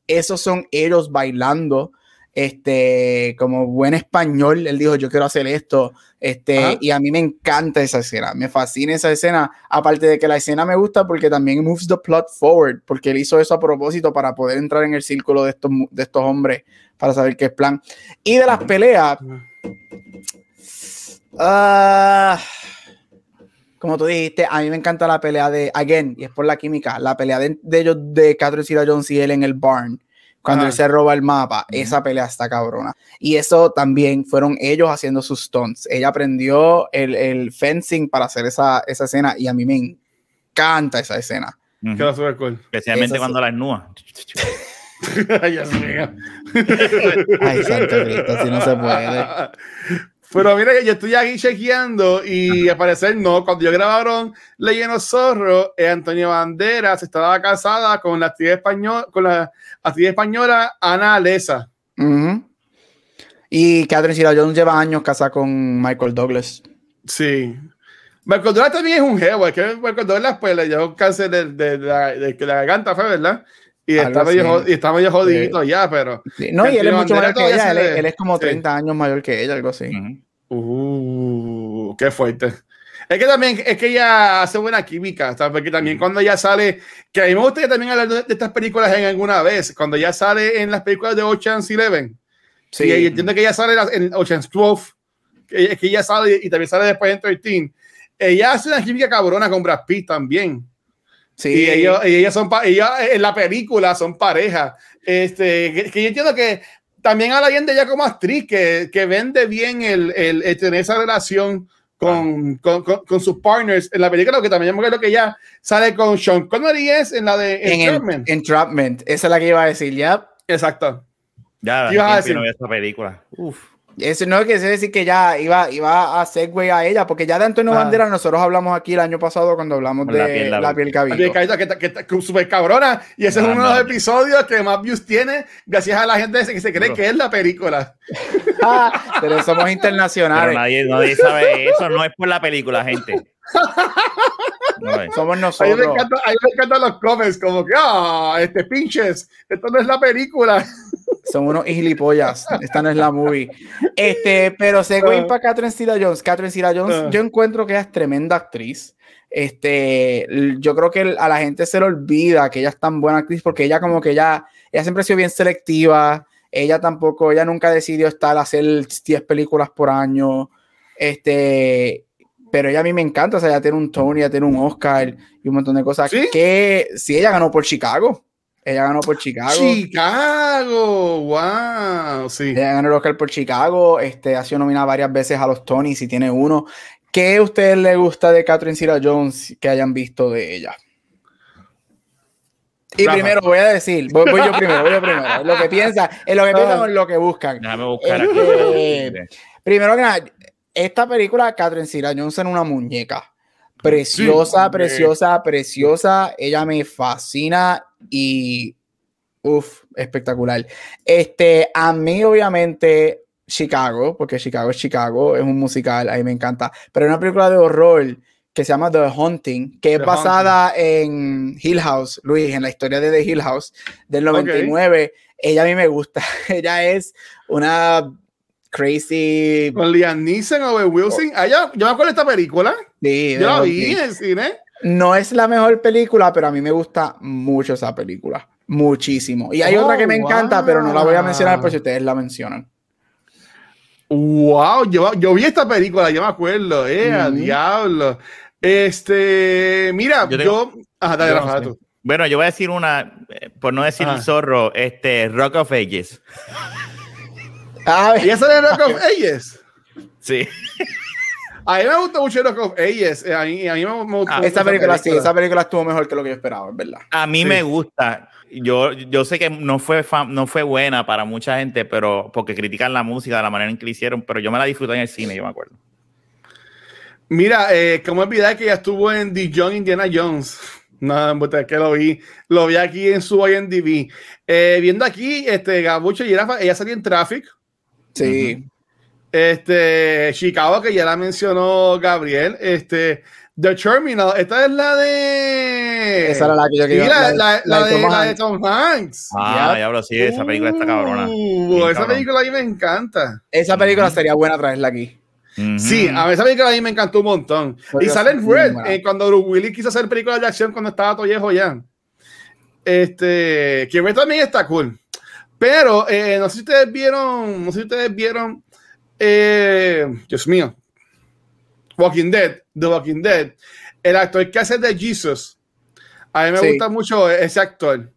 esos son ellos bailando este, como buen español, él dijo, yo quiero hacer esto, este, y a mí me encanta esa escena, me fascina esa escena, aparte de que la escena me gusta porque también moves the plot forward, porque él hizo eso a propósito para poder entrar en el círculo de estos, de estos hombres, para saber qué es plan. Y de las peleas, ah, como tú dijiste, a mí me encanta la pelea de, again, y es por la química, la pelea de, ellos, de Catherine Zeta Jones y él en el barn cuando Ajá. él se roba el mapa, esa pelea está cabrona. Y eso también fueron ellos haciendo sus stunts. Ella aprendió el, el fencing para hacer esa, esa escena y a mí me encanta esa escena. Quedó súper cool. Especialmente Eso cuando la esnúa. Ay, Dios mío. Ay, santo Cristo, así no se puede. Pero mira, yo estoy aquí chequeando y al parecer no. Cuando yo grabaron Leyendo Zorro, eh, Antonio Banderas estaba casada con la actriz española, con la actriz española Ana Alesa. Y Catherine Zeta Jones lleva años casada con Michael Douglas. Sí. Michael Douglas también es un jevo, es que Michael Douglas pues le dio un cáncer de, de, de de que la garganta fue, ¿verdad? Y está, medio, y está medio jodidito ya, pero... Sí, No, y él es mucho mayor que ella. Él, le- él es como sí. 30 años mayor que ella, algo así. Uh, qué fuerte. Es que también, es que ella hace buena química, ¿sabes? Porque también cuando ella sale, que a mí me gustaría también hablar de, de estas películas en alguna vez, cuando ella sale en las películas de Ocean's Eleven, Sí. y entiendo que ella sale en Ocean's 12, que, que ella sale y también sale después en 13, ella hace una química cabrona con Brad Pitt también. Sí. Y ellos, y ellas son pa- ellas en la película son pareja. Este, que, que yo entiendo que también habla bien de ella como actriz, que, que vende bien el, el- el tener esa relación con, con, con- con sus partners en la película, que también me acuerdo que ella sale con Sean Connery es en la de en Entrapment. en- Entrapment. Esa es la que iba a decir, ya. Exacto. Ya, ¿Qué ibas a decir? no veo esta película. Uf. Eso no quiere decir que ya iba, iba a segue a ella, porque ya de Antonio Ah. Banderas nosotros hablamos aquí el año pasado cuando hablamos de la piel, la la piel. Kaita, que, que, que, que super cabrona. Y ese Ah, es uno de los no. episodios que más views tiene, gracias a la gente que se cree Bro. que es la película. Ah, pero somos Pero internacionales. nadie, nadie sabe eso, no es por la película, gente. No. Somos nosotros. a mí me encantan los comments, como que, ah, este pinches, esto no es la película. Son unos gilipollas. Esta no es la movie. Este, pero segue Ah. para Catherine Zeta Jones. Catherine Zeta Jones, Ah. yo encuentro que ella es tremenda actriz. Este, yo creo que a la gente se le olvida que ella es tan buena actriz porque ella como que ella, ella siempre ha sido bien selectiva. Ella tampoco, ella nunca decidió estar a hacer 10 películas por año. Este, pero ella a mí me encanta, o sea, ella tiene un Tony, ella tiene un Oscar y un montón de cosas ¿Sí? que sí, ella ganó por Chicago. Ella ganó por Chicago. Chicago, wow, sí. Ella ganó el Oscar por Chicago, este, ha sido nominada varias veces a los Tonys y tiene uno. ¿Qué a ustedes les gusta de Catherine Zeta Jones que hayan visto de ella? Y Rafa. primero voy a decir, voy, voy yo primero, voy yo primero. Lo que piensan, es lo que piensan o es lo que buscan. Déjame buscar Este, aquí. Primero que nada, esta película, Catherine Jones en una muñeca. Preciosa, Sí, preciosa, preciosa. Ella me fascina y. Uf, espectacular. Este, a mí, obviamente, Chicago, porque Chicago es Chicago, es un musical, a mí me encanta. Pero hay una película de horror que se llama The Haunting, que es basada en Hill House, Luis, en la historia de The Hill House del 99. Ella a mí me gusta. Ella es una crazy. Con Liam Neeson o Owen Wilson. Ah, yo, yo me acuerdo de esta película. Sí, Yo la vi en el cine. No es la mejor película, pero a mí me gusta mucho esa película. Muchísimo. Y hay Oh, otra que me encanta, pero no la voy a mencionar por si ustedes la mencionan. Wow, yo, yo vi esta película, yo me acuerdo. Eh, a Ujú. diablo. Este, mira, Yo yo. tengo- Ajá, dale, yo no Rafa, sé. tú. Bueno, yo voy a decir una, eh, por no decir Ajá. zorro, este, Rock of Ages. Ah, ¿Ella sale en Rock of Ages? Sí. A mí me gusta mucho Rock of Ages. A mí, a mí me, me gusta Ah, mucho esa película sí, esa película estuvo mejor que lo que yo esperaba, es verdad. A mí Sí. me gusta. Yo, yo sé que no fue, fam- no fue buena para mucha gente, pero porque critican la música de la manera en que la hicieron, pero yo me la disfruté en el cine, yo me acuerdo. Mira, eh, como olvidar que ella estuvo en The Young Indiana Jones. No, embuste, es que lo vi. Lo vi aquí en su IMDb. Eh, viendo aquí, este, Gabucho y Rafa, ella salió en Traffic. Sí. Este, Chicago, que ya la mencionó Gabriel. Este, The Terminal, esta es la de. Esa era la que yo Sí, quería la, la- la de, Tom la de Hanks. Tom Hanks. Ah, Yep. diablo, sí, esa película está cabrona. Uh, Bien esa cabrón. película a mí me encanta. Esa película sería buena traerla aquí. Sí, a mí esa película a mí me encantó un montón. Porque y sale muy Red, eh, cuando Bruce Willis quiso hacer películas de acción cuando estaba todo viejo ya. Este, que Red también está cool. Pero eh, no sé si ustedes vieron, no sé si ustedes vieron, eh, Dios mío, Walking Dead, The Walking Dead, el actor que hace de Jesus. A mí me Sí. gusta mucho ese actor.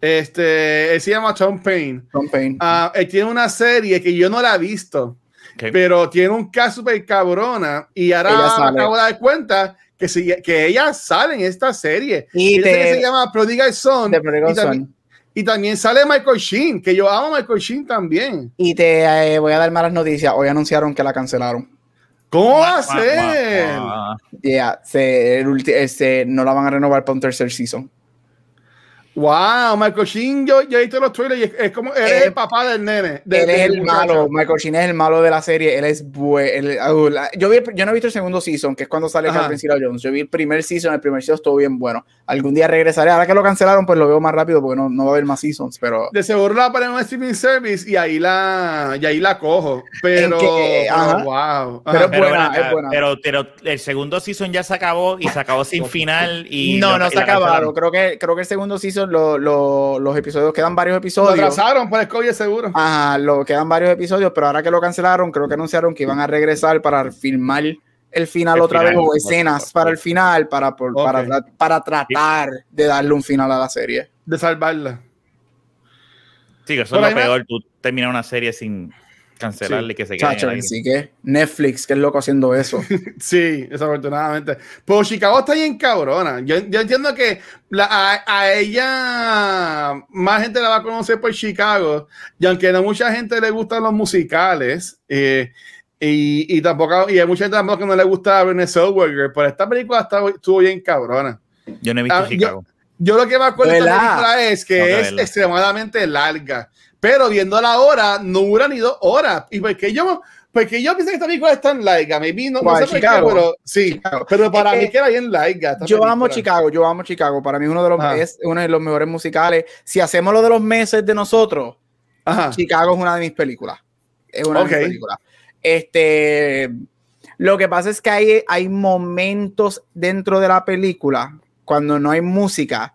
Este, él se llama Tom Payne. Tom Payne. Ah, él tiene una serie que yo no la he visto, Ok. pero tiene un caso super cabrona y ahora Ella acabo de dar cuenta que, si- que ella sale en esta serie. Y serie te- se llama Prodigal Son. de Prodigal y, también, Son. Y también sale Michael Sheen, que yo amo a Michael Sheen también. Y te eh, voy a dar malas noticias. Hoy anunciaron que la cancelaron. ¿Cómo va a ser? Ya, se, el ulti- este, no la van a renovar para un tercer season. Wow, Michael Sheen, yo, yo he visto los trailers y es, es como él es Él- el papá del nene. de- él es el muchacho. malo, Michael Sheen es el malo de la serie, él es bueno. yo, vi, yo no he visto el segundo season, que es cuando sale. Catherine Zeta Jones. Yo vi el primer season, el primer season estuvo bien bueno. Algún día regresaré. Ahora que lo cancelaron, pues lo veo más rápido porque no, no va a haber más seasons, pero De seguro la ponen en un streaming service y ahí la, y ahí la cojo. Pero, que- ajá. wow. Pero- Ajá. Pero, buena, es buena. pero, pero el segundo season ya se acabó y se acabó sin final. Y no, no y se acabaron. Creo que, creo que el segundo season, lo- lo- los episodios, quedan varios Lo episodios. atrasaron por el COVID seguro. Ajá, lo quedan varios episodios, pero ahora que lo cancelaron, creo que anunciaron que iban a regresar para filmar el final El otra final, vez o por escenas para el final, para, por- para, para tratar de darle un final a la serie. De salvarla. Sí, que eso es lo peor. Tú terminas una serie sin cancelarle y que se quede. Chacho, así que Netflix, que es loco haciendo eso. Sí, desafortunadamente. Pero Chicago está bien cabrona. Yo, yo entiendo que la- a, a ella más gente la va a conocer por Chicago. Y aunque no mucha gente le gustan los musicales, eh, y, y tampoco, y hay mucha gente tampoco que no le gusta a Zellweger, pero esta película está, estuvo bien cabrona. Yo no he visto Ah, Chicago. Yo lo que me acuerdo de película es que es extremadamente larga. Pero viendo la hora, no dura ni dos horas. ¿Y porque yo, porque yo pensé que esta película es tan larga? Maybe, no, no ¿Cuál, sé por qué, pero sí. Chicago. Pero para mí que era bien esta Yo película. amo Chicago, yo amo Chicago. Para mí uno de los, Ajá. es uno de los mejores musicales. Si hacemos lo de los meses de nosotros, Ajá. Chicago es una de mis películas. Es una de mis películas. Este, lo que pasa es que hay, hay momentos dentro de la película, cuando no hay música,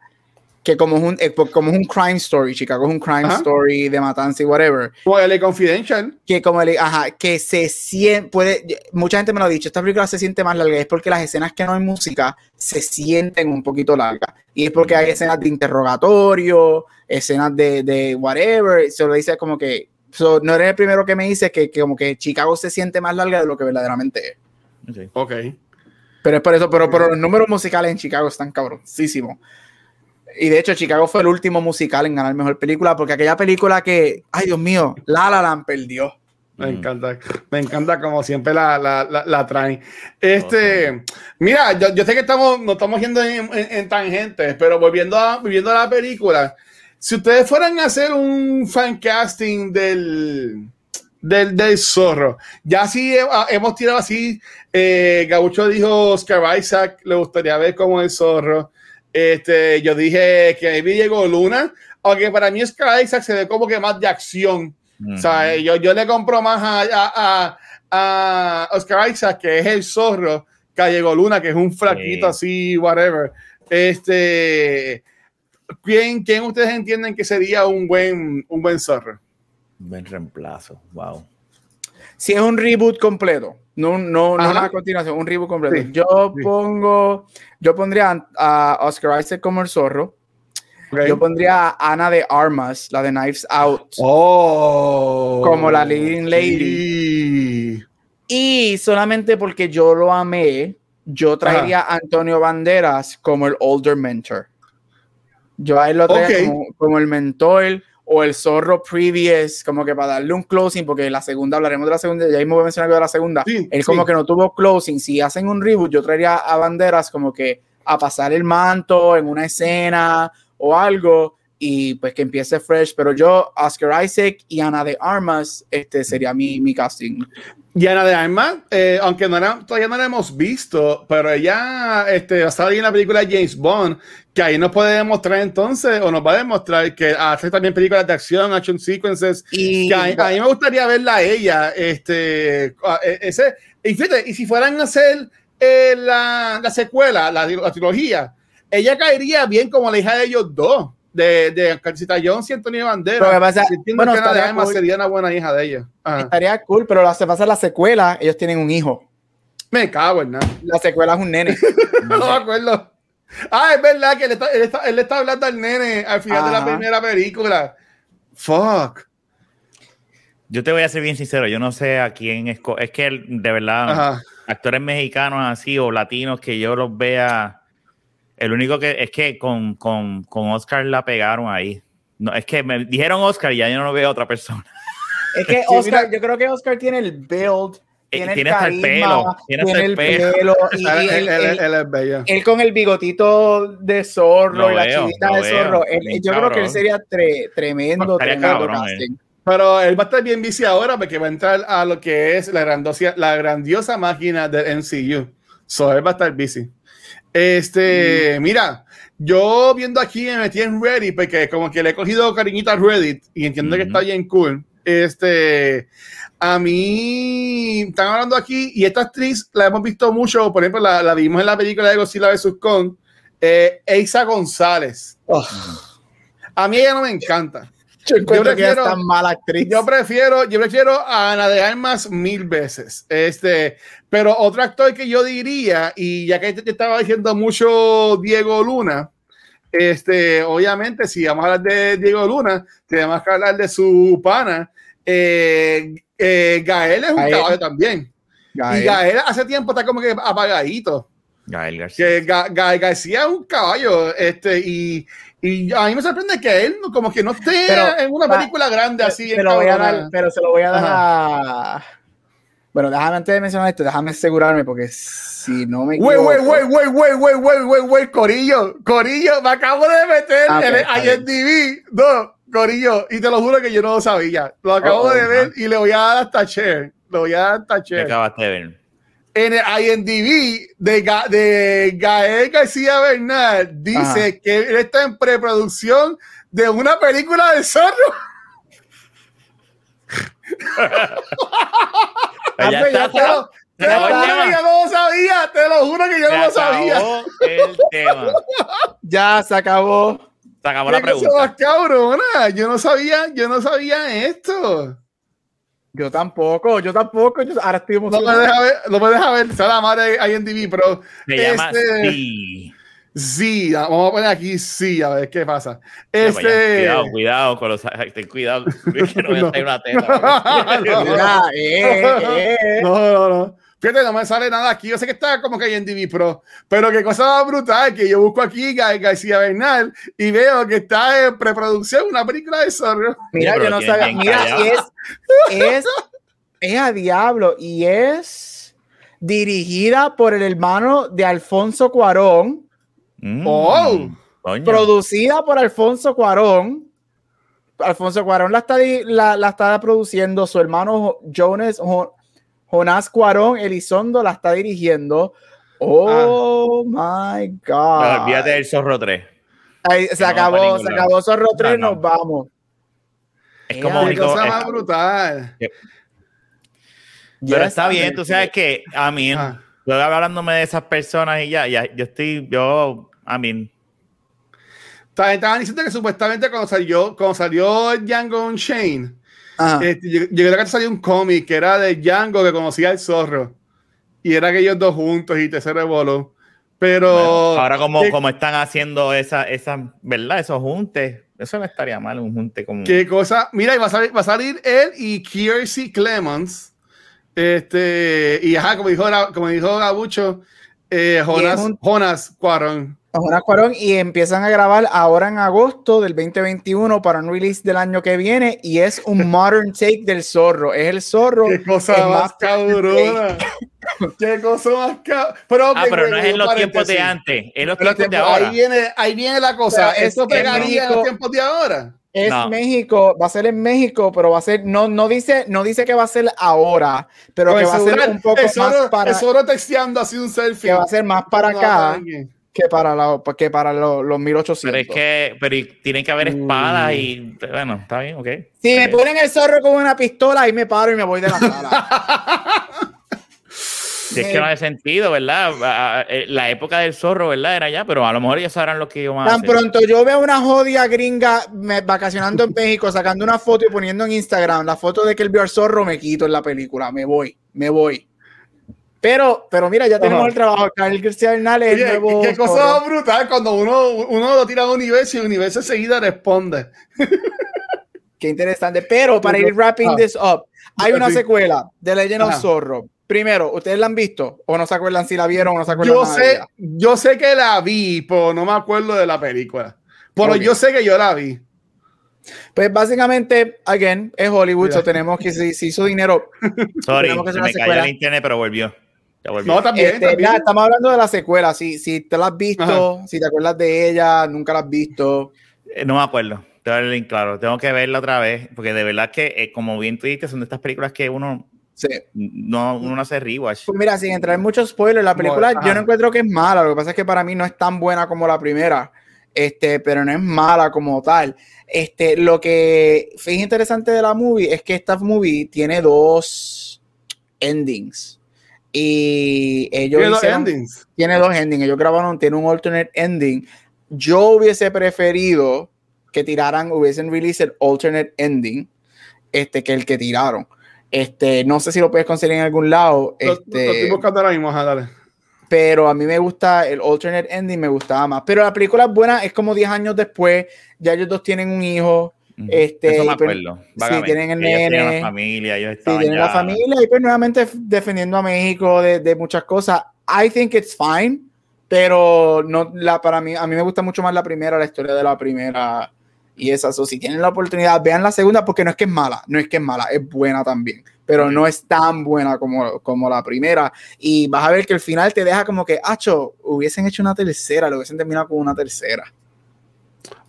que como es un, eh, como es un crime story, Chicago es un crime Ajá. story de matanza y whatever, Como el Confidential. que como el, ajá, que se siente, puede, mucha gente me lo ha dicho, esta película se siente más larga, es porque las escenas que no hay música se sienten un poquito largas, y es porque hay escenas de interrogatorio, escenas de, de whatever, se lo dice como que, so, no eres el primero que me dice que, que como que Chicago se siente más larga de lo que verdaderamente es. Ok. Pero es por eso, pero, pero los números musicales en Chicago están cabroncísimos. Y de hecho, Chicago fue el último musical en ganar mejor película, porque aquella película que, ay Dios mío, La La Land perdió. Me Mm. encanta, me encanta como siempre la, la, la, la traen. Este, mira, yo, yo sé que estamos, no estamos yendo en, en- en tangentes, pero volviendo a, volviendo a la película, si ustedes fueran a hacer un fan casting del, del, del zorro, ya he- hemos tirado así, eh, Gabucho dijo Oscar Isaac, le gustaría ver como el zorro. Este, yo dije que maybe llegó Luna, aunque para mí Oscar Isaac se ve como que más de acción. O sea, yo, yo le compro más a, a, a, a Oscar Isaac, que es el zorro, que a Diego Luna, que es un flaquito así, whatever. Este, ¿quién, ¿Quién ustedes entienden que sería un buen, un buen zorro? Buen reemplazo. Wow. Si es un reboot completo, no, no, no Ajá. una continuación, un reboot completo. Sí, yo sí. pongo, yo pondría a Oscar Isaac como el zorro. ¿Ok? Yo pondría a Ana de Armas, la de Knives Out. Oh, Como la leading lady. Sí. Y solamente porque yo lo amé, yo traería a Antonio Banderas como el older mentor. Yo a él lo traería Ok. como, como el mentor o el zorro previous, como que para darle un closing, porque la segunda, hablaremos de la segunda, ya mismo voy a mencionar de la segunda. Sí, él como sí. que no tuvo closing. Si hacen un reboot, yo traería a Banderas como que a pasar el manto en una escena o algo y pues que empiece fresh. Pero yo, Oscar Isaac y Ana de Armas, este sería mi, mi casting. Y Ana de Armas, eh, aunque no la- todavía no la hemos visto, pero ella este, va a ahí en la película James Bond, que ahí nos puede demostrar entonces, o nos va a demostrar que hace también películas de acción, action sequences, Y que a, a mí me gustaría verla a ella, este, a- e- ese, y fíjate, y si fueran a hacer eh, la, la secuela, la, la trilogía, ella caería bien como la hija de ellos dos, de, de Carcita Jones y Antonio Bandera. Lo que pasa- bueno, que Ana de cool. sería una buena hija de ella. Ajá. estaría cool, pero la se pasa la secuela, ellos tienen un hijo. Me cago en nada. La secuela es un nene. No me acuerdo. Ah, es verdad que él está, él está, él está hablando al nene al final de la primera película. Fuck. Yo te voy a ser bien sincero, yo no sé a quién es. Es que de verdad, Ajá. actores mexicanos así o latinos que yo los vea. El único que es que con, con, con Oscar la pegaron ahí. No, es que me dijeron Oscar y ya yo no veo a otra persona. Es que Sí, Oscar, mira. yo creo que Oscar tiene el build, Eh, tiene, tiene el hasta el carisma, pelo, tiene hasta el pelo. Él, y él- él, él- él- él es bello. él con el bigotito de zorro Lo y la veo, chivita de veo, zorro. Yo creo que él cabrón. sería tre- tremendo, tremendo cabrón, casting. Pero él va a estar bien bici ahora porque va a entrar a lo que es la, grandosia, la grandiosa máquina del MCU. So él va a estar bici. Este, mira, yo viendo aquí me metí en Reddit porque como que le he cogido cariñito a Reddit y entiendo que está bien cool. Este, a mí están hablando aquí y esta actriz la hemos visto mucho, por ejemplo, la, la vimos en la película de Godzilla vs. Kong, eh, Eisa González. Oh, A mí ella no me encanta. Yo que es prefiero- tan mala actriz. Yo prefiero, yo prefiero a Ana de Armas mil veces. Este, pero otro actor que yo diría, y ya que te, te estaba diciendo mucho Diego Luna, este, obviamente, si vamos a hablar de Diego Luna, tenemos que hablar de su pana. Eh, eh, Gael es un Gael. caballo también. Gael. Y Gael hace tiempo está como que apagadito. Gael García. Que Ga- Gael García es un caballo. Este, y, y a mí me sorprende que él como que no esté en una película grande así. Se lo voy a dar, pero se lo voy a dar Bueno, déjame antes de mencionar esto, déjame asegurarme porque si no me equivoco... Wey, wey, wey, wey, wey, wey, wey, wey, Corillo, Corillo, me acabo de meter ah, en el IMDb, no, Corillo, y te lo juro que yo no lo sabía. Lo acabo oh, de ver y le voy a dar hasta share, le voy a dar hasta share. Acabaste de ver. En el IMDb de, Ga- de Gael García Bernal dice Ajá. que él está en preproducción de una película de zorro. Ya pues ya está, Te lo, te se lo juro que yo no lo sabía. Te lo juro que yo no lo sabía. acabó el tema. Ya se acabó. Se acabó la ¿Qué cosa pregunta. más cabrona? Yo no sabía, yo no sabía esto. Yo tampoco, yo tampoco. Yo ahora estoy No me emocionado. deja ver, no me deja ver, está la madre de IMDb, pero Se llama este- Sí. sí, vamos a poner aquí sí, a ver qué pasa. Vaya, Este, Cuidado, cuidado con los. Ten cuidado. Que no me No. salir una teta. No. Mira, eh, eh. no, no, no. Fíjate, no me sale nada aquí. Yo sé que está como que IMDb Pro, pero qué cosa más brutal que yo busco aquí Ga- García Bernal y veo que está en preproducción una película de zorro. Mira, yo no sabía. Mira, es, es, es a diablo y es dirigida por el hermano de Alfonso Cuarón, Mm, Oh. coño. producida por Alfonso Cuarón. Alfonso Cuarón la está, la, la está produciendo, su hermano Jo- Jonas, Jo- Jonás Cuarón Elizondo la está dirigiendo. Oh my Pero God. olvídate del Zorro 3. Ahí, se no acabó, se lado. acabó Zorro 3, no. nos vamos. Es como único. cosa es- más brutal. pero Yes, está bien, tú sabes que a mí, Ah. yo hablándome de esas personas y ya, ya yo estoy, yo, a mí, Estaban estaban diciendo que supuestamente cuando salió, cuando salió Django Unchained. Este, yo, yo creo que salió un cómic que era de Django que conocía al zorro. Y era que ellos dos juntos y te se revoló. Pero. bueno, ahora como, ¿qué, como están haciendo esa, esa, ¿verdad? Esos juntes, eso no estaría mal, un junte como. qué cosa. Mira, y va a salir, va a salir él y Kiersey Clemons. Este, y ajá, como dijo, como dijo Gabucho, eh, Jonas, Jonas Cuarón. Jonás Cuarón y empiezan a grabar ahora en agosto del 2021 para un release del año que viene y es un modern take del zorro. Es el zorro. Qué cosa más más cabrona. Qué cosa más cabrona. Pero, ah, pero no es en los tiempos de antes, es los En los tiempos de ahora. Ahí viene, ahí viene la cosa. Pero es- ¿Esto es pegaría en México. los tiempos de ahora? Es No. México, va a ser en México, pero va a ser, no, no dice, no dice que va a ser ahora, pero Con que va a ser un poco el más para, el texteando así un selfie. que va a ser más para No, acá no, que para, la, que para lo- los 1800. Pero es que, pero y- tiene que haber espadas Mm. y, bueno, está bien, ok. Si me Ok. ponen el zorro con una pistola, ahí me paro y me voy de la sala. Si es que no hace sentido, ¿verdad? Eh, La época del zorro, ¿verdad? Era ya, pero a lo mejor ellos sabrán lo que van a Tan hacer. pronto yo veo una jodida gringa me- vacacionando en México, sacando una foto y poniendo en Instagram la foto de que él vio al zorro, me quito en la película, me voy, me voy. Pero, pero mira, ya tenemos Ajá. el trabajo. Carl el Oye, nuevo qué cosa brutal cuando uno, uno lo tira a un universo y el universo enseguida responde. Qué interesante. Pero para ir wrapping Ah. this up, hay una Sí. secuela de Legend of Ajá. Zorro. Primero, ¿ustedes la han visto? ¿O no se acuerdan si la vieron o no se acuerdan Yo nada de sé, ella? yo sé que la vi, pero no me acuerdo de la película. Pero yo sé que yo la vi. Pues básicamente, again, es Hollywood, so tenemos que si, si hizo dinero. Sorry, Tenemos que se me cayó secuela. el internet, pero volvió. No, también, Este, también. estamos hablando de la secuela. Si, si te la has visto, si te acuerdas de ella, nunca la has visto. Eh, No me acuerdo. Te voy a dar el claro. Tengo que verla otra vez. Porque de verdad que, eh, como bien tú dijiste, son de estas películas que uno Sí. no, uno no hace rewatch. Pues mira, sin entrar en muchos spoilers, la película yo no encuentro que es mala. Lo que pasa es que para mí no es tan buena como la primera. Este, pero no es mala como tal. Este, lo que es interesante de la movie es que esta movie tiene dos endings. Y ellos Tiene dos endings. tiene dos endings. Ellos grabaron, tiene un alternate ending. Yo hubiese preferido que tiraran, hubiesen release el alternate ending, este, que el que tiraron. Este, no sé si lo puedes conseguir en algún lado. Lo, lo Este, estoy buscando ahora mismo, ajá, dale. pero a mí me gusta el alternate ending, me gustaba más. Pero la película es buena, es como 10 años después, ya ellos dos tienen un hijo. Este, Eso me pues, acuerdo. sí, vagamente, tienen el nene, la familia, ellos sí, tienen ya- la familia y pues nuevamente defendiendo a México de, de muchas cosas. I think it's fine, pero no la para mí a mí me gusta mucho más la primera, la historia de la primera y esa. So, si tienen la oportunidad, vean la segunda porque no es que es mala, no es que es mala, es buena también, pero no es tan buena como, como la primera. Y vas a ver que el final te deja como que, acho, hubiesen hecho una tercera, lo hubiesen terminado con una tercera.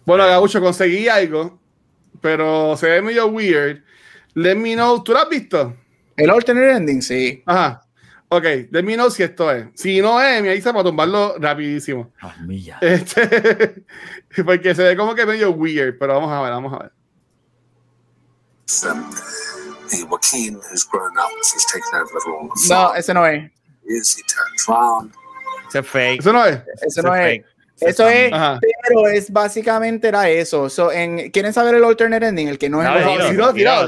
Bueno, Gabucho, conseguí algo, pero se ve medio weird. Let me know. ¿Tú lo has visto? El alternate ending, sí. Ajá. Ok, let me know si esto es. Si no es, me avisa para tumbarlo rapidísimo. Este, porque se ve como que medio weird, pero vamos a ver, vamos a ver. um, the Joaquin who's grown up, he's taken over the role of No, ese no es. Is he turns round? Ese es fake. Eso no es. Eso ese no es. fake. Eso es, Ajá. pero es básicamente era eso. So, en, ¿Quieren saber el alternate ending? El que no es Dale, el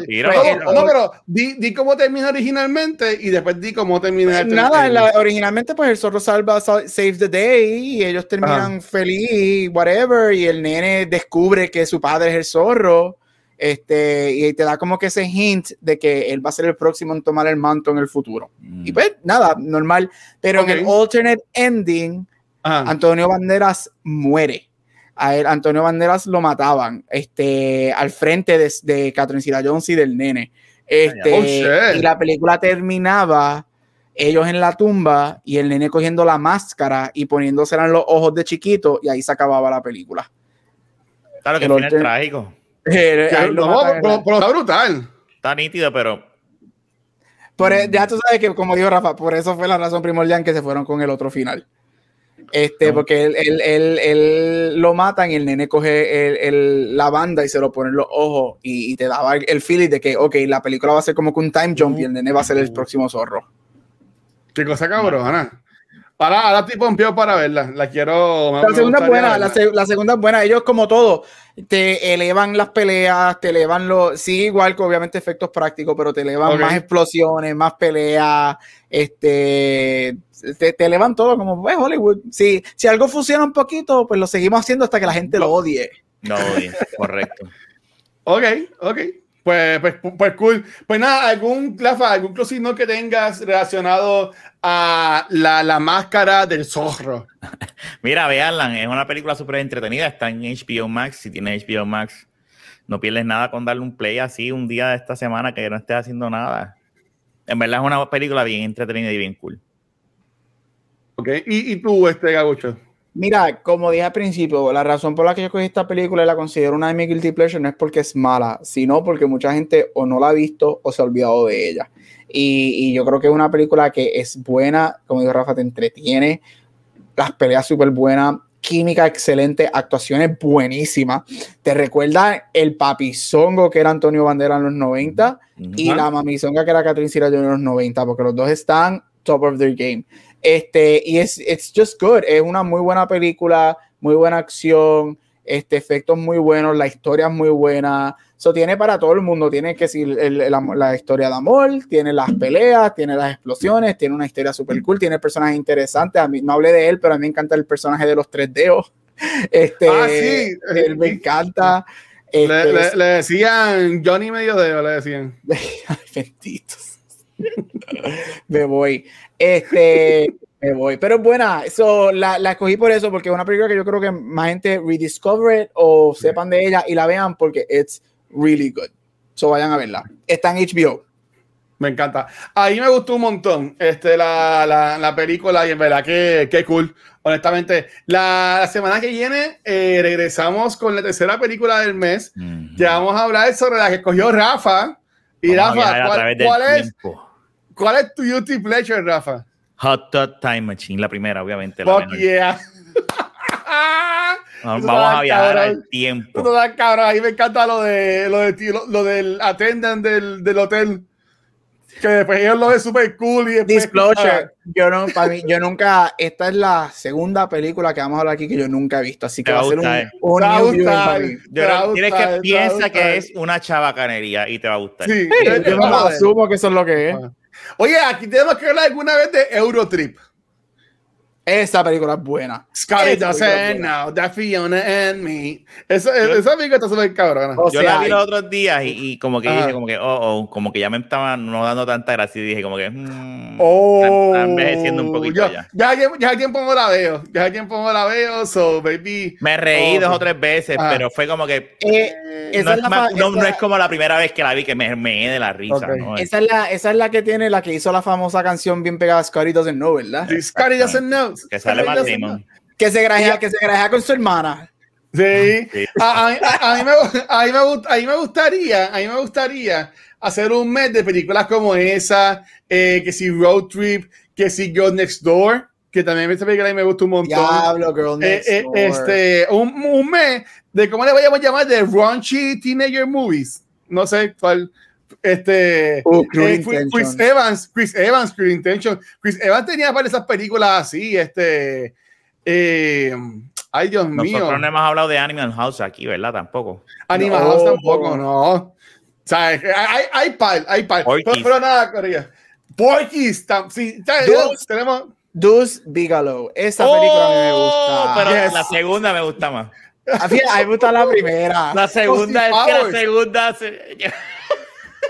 tiro, no, No, no, pero di, di cómo termina originalmente y después di cómo termina el Nada, la- originalmente pues el zorro salva sa- Save the Day y ellos terminan feliz, whatever, y el nene descubre que su padre es el zorro, este, y te da como que ese hint de que él va a ser el próximo en tomar el manto en el futuro. Mm. Y pues nada, normal, pero Ok. en el alternate ending Ajá. Antonio Banderas muere. A él, Antonio Banderas lo mataban este, al frente de, de Catherine Zeta Jones y del nene. Este, Oh, y la película terminaba ellos en la tumba y el nene cogiendo la máscara y poniéndosela en los ojos de chiquito y ahí se acababa la película. Claro que el final trágico. Eh, No, pero, pero está brutal. Está nítido, pero Por e- ya tú sabes que, como dijo Rafa, por eso fue la razón primordial que se fueron con el otro final. Este, porque él, él- él- él lo matan y el nene coge el- el- la banda y se lo pone en los ojos y, y te daba el, el feeling de que, ok, la película va a ser como que un time jump y el nene va a ser el próximo zorro. Qué cosa cabrona. Para, ahora estoy pompeado para verla. La quiero. me- La segunda es buena, la, la segunda es buena. Ellos, como todo, te elevan las peleas, te elevan los. Sí, igual que obviamente efectos prácticos, pero te elevan más explosiones, más peleas. Este. Te, te elevan todo como pues, Hollywood. Sí, si algo funciona un poquito, pues lo seguimos haciendo hasta que la gente lo odie. no, bien, correcto. Ok, ok. Pues, pues, pues cool. Pues nada, algún, Rafa, algún closing note que tengas relacionado a la, la máscara del zorro. Mira, veanla, es una película súper entretenida, está en HBO Max, si tienes HBO Max, no pierdes nada con darle un play así un día de esta semana que no estés haciendo nada. En verdad es una película bien entretenida y bien cool. Ok. Y, y tú, este Gabucho. Mira, como dije al principio, la razón por la que yo cogí esta película y la considero una de mis guilty pleasure no es porque es mala, sino porque mucha gente o no la ha visto o se ha olvidado de ella. Y, y yo creo que es una película que es buena, como dijo Rafa, te entretiene, las peleas súper buenas, química excelente, actuaciones buenísimas. Te recuerda el papizongo que era Antonio Bandera en los 90 y la mamizonga que era Catherine Jones en los 90, porque los dos están top of their game. Este, y es it's just good, es una muy buena película, muy buena acción, este, efectos muy buenos, la historia es muy buena. Eso tiene para todo el mundo. Tiene que el amor- la historia de amor, tiene las peleas, tiene las explosiones, tiene una historia super cool, tiene personajes interesantes. A mí no hablé de él, pero a mí me encanta el personaje de los tres dedos. Este, Ah, sí. él me encanta. Le, Este, le- le decían Johnny Medio Dedo, le decían. Benditos. me voy. Este, me voy. Pero es buena. So, la, la escogí por eso, porque es una película que yo creo que más gente rediscover it o sepan de ella y la vean porque it's really good. So vayan a verla. Está en HBO. Me encanta. Ahí me gustó un montón este, la, la, la película y en verdad que, que cool. Honestamente, la, la semana que viene eh, regresamos con la tercera película del mes. Ujú. Ya vamos a hablar sobre la que escogió Rafa. Y Vamos Rafa, a ¿cuál, es, tiempo. ¿Cuál es tu guilty pleasure, Rafa? Hot Tub Time Machine, la primera, obviamente. La Fuck menor. yeah. Vamos Eso a viajar cabrón. al tiempo. Esto da cabrón. A mí me encanta lo, de, lo, de, lo, lo del attendant del, del hotel. Que después ellos lo ven súper cool y después- Disclosure. Yo, no, para mí, yo nunca. Esta es la segunda película que vamos a hablar aquí que yo nunca he visto. Así que Te va va a ser un, un va a new viewing gustar. para mí. Yo Te va a creo- tienes que piensa que es una chabacanería y te va a gustar. Sí, Sí, yo- yo no asumo que eso es lo que es. Oye, aquí tenemos que hablar alguna vez de Eurotrip. Esa película es buena. Scotty Esa doesn't know that Fiona and me. Esa, esa película está súper cabrona. Yo sea, la vi los otros días y, y como que dije, como que, oh, oh, como que ya me estaba no dando tanta gracia y dije, como que, mm, Oh, está envejeciendo un poquito ya, ya. Ya, tiempo no la veo. Ya hay tiempo no la veo. So, baby. Me reí Oh, dos o tres veces, Ajá. pero fue como que Eh, esa, no es más- fa- no- no esa- es como la primera vez que la vi que me me de la risa. Ok. ¿no? esa es la, esa es la que tiene la que hizo la famosa canción bien pegada Scotty Doesn't Know, ¿verdad? Scotty doesn't know. Que sale Matt Damon. Que se grajea, que se grajea con su hermana. Sí. Sí. A, a- a- a mí me, a, mí me, a mí me gustaría, a mí me gustaría hacer un mes de películas como esa, eh, que si Road Trip, que si Girl Next Door, que también esta película a mí me gusta un montón. Diablo, girl Eh, next eh, door. este, un, un mes de cómo le vayamos a llamar de raunchy teenager movies. No sé cuál. Este, Cruel eh, Chris, Evans, Chris Evans, Cruel Intention. Chris Evans tenía para esas películas así, este, eh, ay Dios mío. Nosotros no hemos hablado de Animal House aquí, ¿verdad? Tampoco. Animados No. tampoco, no. O sea, hay, hay, hay par, hay par. Pero, Porky's. pero nada, Corilla. Porky's, tam- sí, ya, Dos. tenemos. Deuce Bigelow. Esa película a mí me gusta. Oh, Pero Yes. la segunda me gusta más. A mí, me gusta la primera. La segunda es que la segunda se-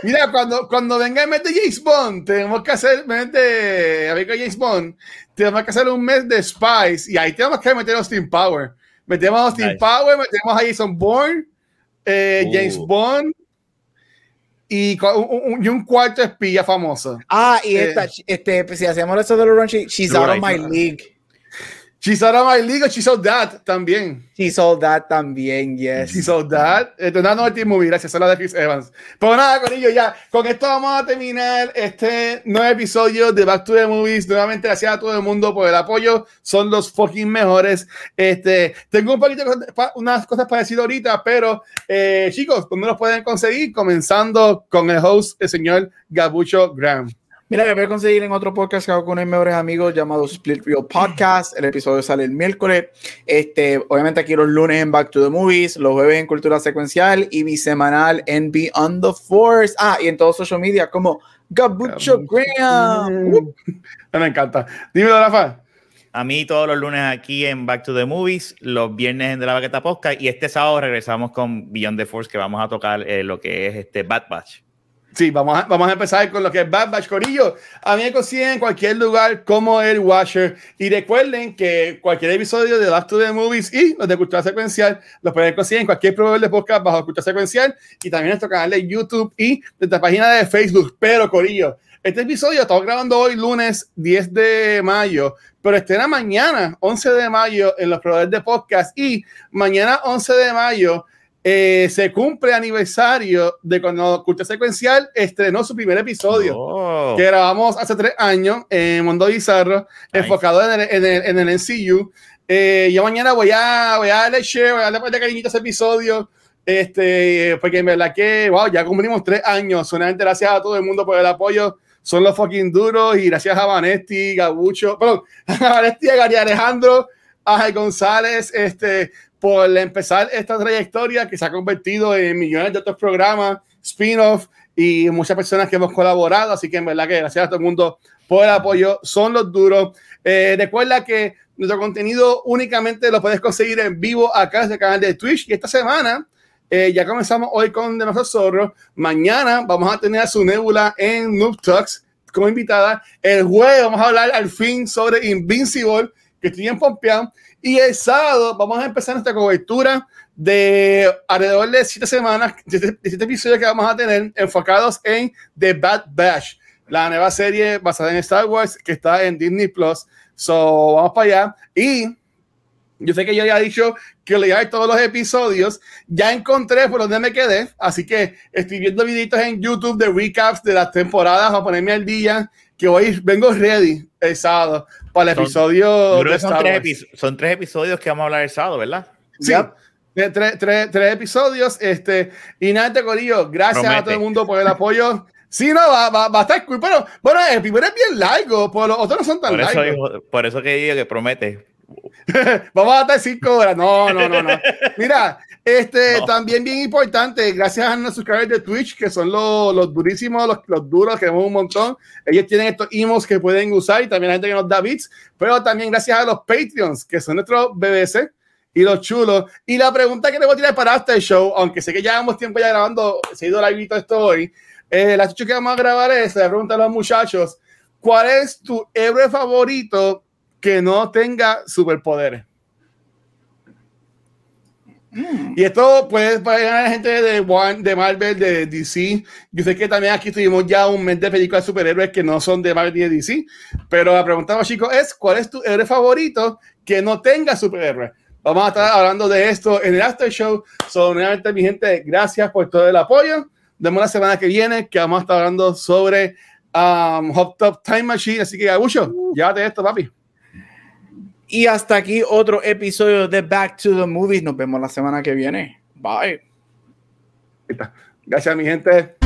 Mira, cuando, cuando venga el mes de James Bond, tenemos que hacer mes de a ver, con James Bond, tenemos que hacer un mes de Spice y ahí tenemos que meter a Austin Power. Metemos a Austin Nice. Power, metemos a Jason Bourne, eh, Uh. James Bond y, un, un- y un cuarto espía famoso. Ah, y Eh. esta, este, pues, si hacemos eso de los Runchy, She's out of my league. She's out of my league, she's that también. She sold that también, yes. She's out that. Esto es Team Movie, gracias a la de Chris Evans. Pero nada, con ello ya. Con esto vamos a terminar este nuevo episodio de Back to the Movies. Nuevamente, gracias a todo el mundo por el apoyo. Son los fucking mejores. Este, tengo un poquito unas cosas para decir ahorita, pero eh, chicos, ¿dónde los pueden conseguir? Comenzando con el host, el señor Gabucho Graham. Mira, me voy a conseguir en otro podcast que hago con mis mejores amigos llamado Split Real Podcast. El episodio sale el miércoles. Este, obviamente aquí los lunes en Back to the Movies, los jueves en Cultura Secuencial y bisemanal en Beyond the Force. Ah, y en todos social media como Gabucho Graham. Uh, Me encanta. Dímelo, Rafa. A mí todos los lunes aquí en Back to the Movies, los viernes en De la Baqueta Podcast y este sábado regresamos con Beyond the Force que vamos a tocar eh, lo que es este Bad Batch. Sí, vamos a, vamos a empezar con lo que es Bad Batch Corillo. A mí me consiguen en cualquier lugar como el Watcher. Y recuerden que cualquier episodio de Back to the Movies y los de Cultura Secuencial los pueden conseguir en cualquier proveedor de podcast bajo Cultura Secuencial y también en nuestro canal de YouTube y nuestra página de Facebook. Pero, Corillo, este episodio estamos grabando hoy, lunes 10 de mayo, pero estrena mañana, 11 de mayo, en los proveedores de podcast. Y mañana, 11 de mayo, eh, se cumple aniversario de cuando Cultura Secuencial estrenó su primer episodio, Oh. que grabamos hace tres años en Mundo Bizarro, Nice. enfocado en el, en el, en el MCU. Eh, yo mañana voy a, voy a darle share, voy a darle de cariñito a ese episodio, este, porque en verdad que, wow, ya cumplimos tres años. Solamente gracias a todo el mundo por el apoyo. Son los fucking duros y gracias a Vanetti, Gabucho, perdón, a Vanetti, a Gary Alejandro, a Jai González, este, por empezar esta trayectoria que se ha convertido en millones de otros programas, spin-off y muchas personas que hemos colaborado. Así que en verdad que gracias a todo el mundo por el apoyo. Son los duros. Eh, recuerda que nuestro contenido únicamente lo puedes conseguir en vivo acá en el canal de Twitch. Y esta semana eh, ya comenzamos hoy con De Nosotros Zorro. Mañana vamos a tener a su Nebula en Noob Talks como invitada. El jueves vamos a hablar al fin sobre Invincible, que estoy en Pompeán. Y el sábado vamos a empezar nuestra cobertura de alrededor de siete semanas, siete, siete episodios que vamos a tener enfocados en The Bad Batch, la nueva serie basada en Star Wars que está en Disney Plus. So, vamos para allá. Y yo sé que yo ya he dicho que leía todos los episodios. Ya encontré por donde me quedé. Así que estoy viendo videitos en YouTube de recaps de las temporadas a ponerme al día. Que hoy vengo ready el sábado para el Son- episodio. De son Star tres, Wars. epi- son tres episodios que vamos a hablar el sábado, ¿verdad? Sí. De Tres, tres- tres episodios. Este, y nada, te Corillo, gracias a Promete. todo el mundo por el apoyo. Sí, no, va, va, va a estar cool. Pero bueno, el primero es bien largo, pero los otros no son tan Por eso, largos. por eso que digo que promete. Vamos a estar cinco horas. No, no, no, no. Mira, este No. también bien importante, gracias a nuestros suscriptores de Twitch, que son los, los durísimos, los, los duros, que tenemos un montón. Ellos tienen estos emos que pueden usar y también la gente que nos da bits, pero también gracias a los Patreons, que son nuestros BBC y los chulos. Y la pregunta que le voy a tirar para este show, aunque sé que llevamos tiempo ya grabando, se ha ido live esto hoy, eh, la chucha que vamos a grabar es, le voy a preguntar a los muchachos, ¿cuál es tu héroe favorito que no tenga superpoderes? Y esto puede para la gente de, One- de Marvel, de DC. Yo sé que también aquí tuvimos ya un mes de películas de superhéroes que no son de Marvel ni de DC. Pero la pregunta, chicos, es: ¿cuál es tu héroe favorito que no tenga superhéroe? Vamos a estar hablando de esto en el After Show. So, mi gente, gracias por todo el apoyo. Nos vemos la semana que viene, que vamos a estar hablando sobre um, Hot Top Time Machine. Así que, Gabucho, llévate esto, papi. Y hasta aquí otro episodio de Back to the Movies. Nos vemos la semana que viene. Bye. Gracias, mi gente.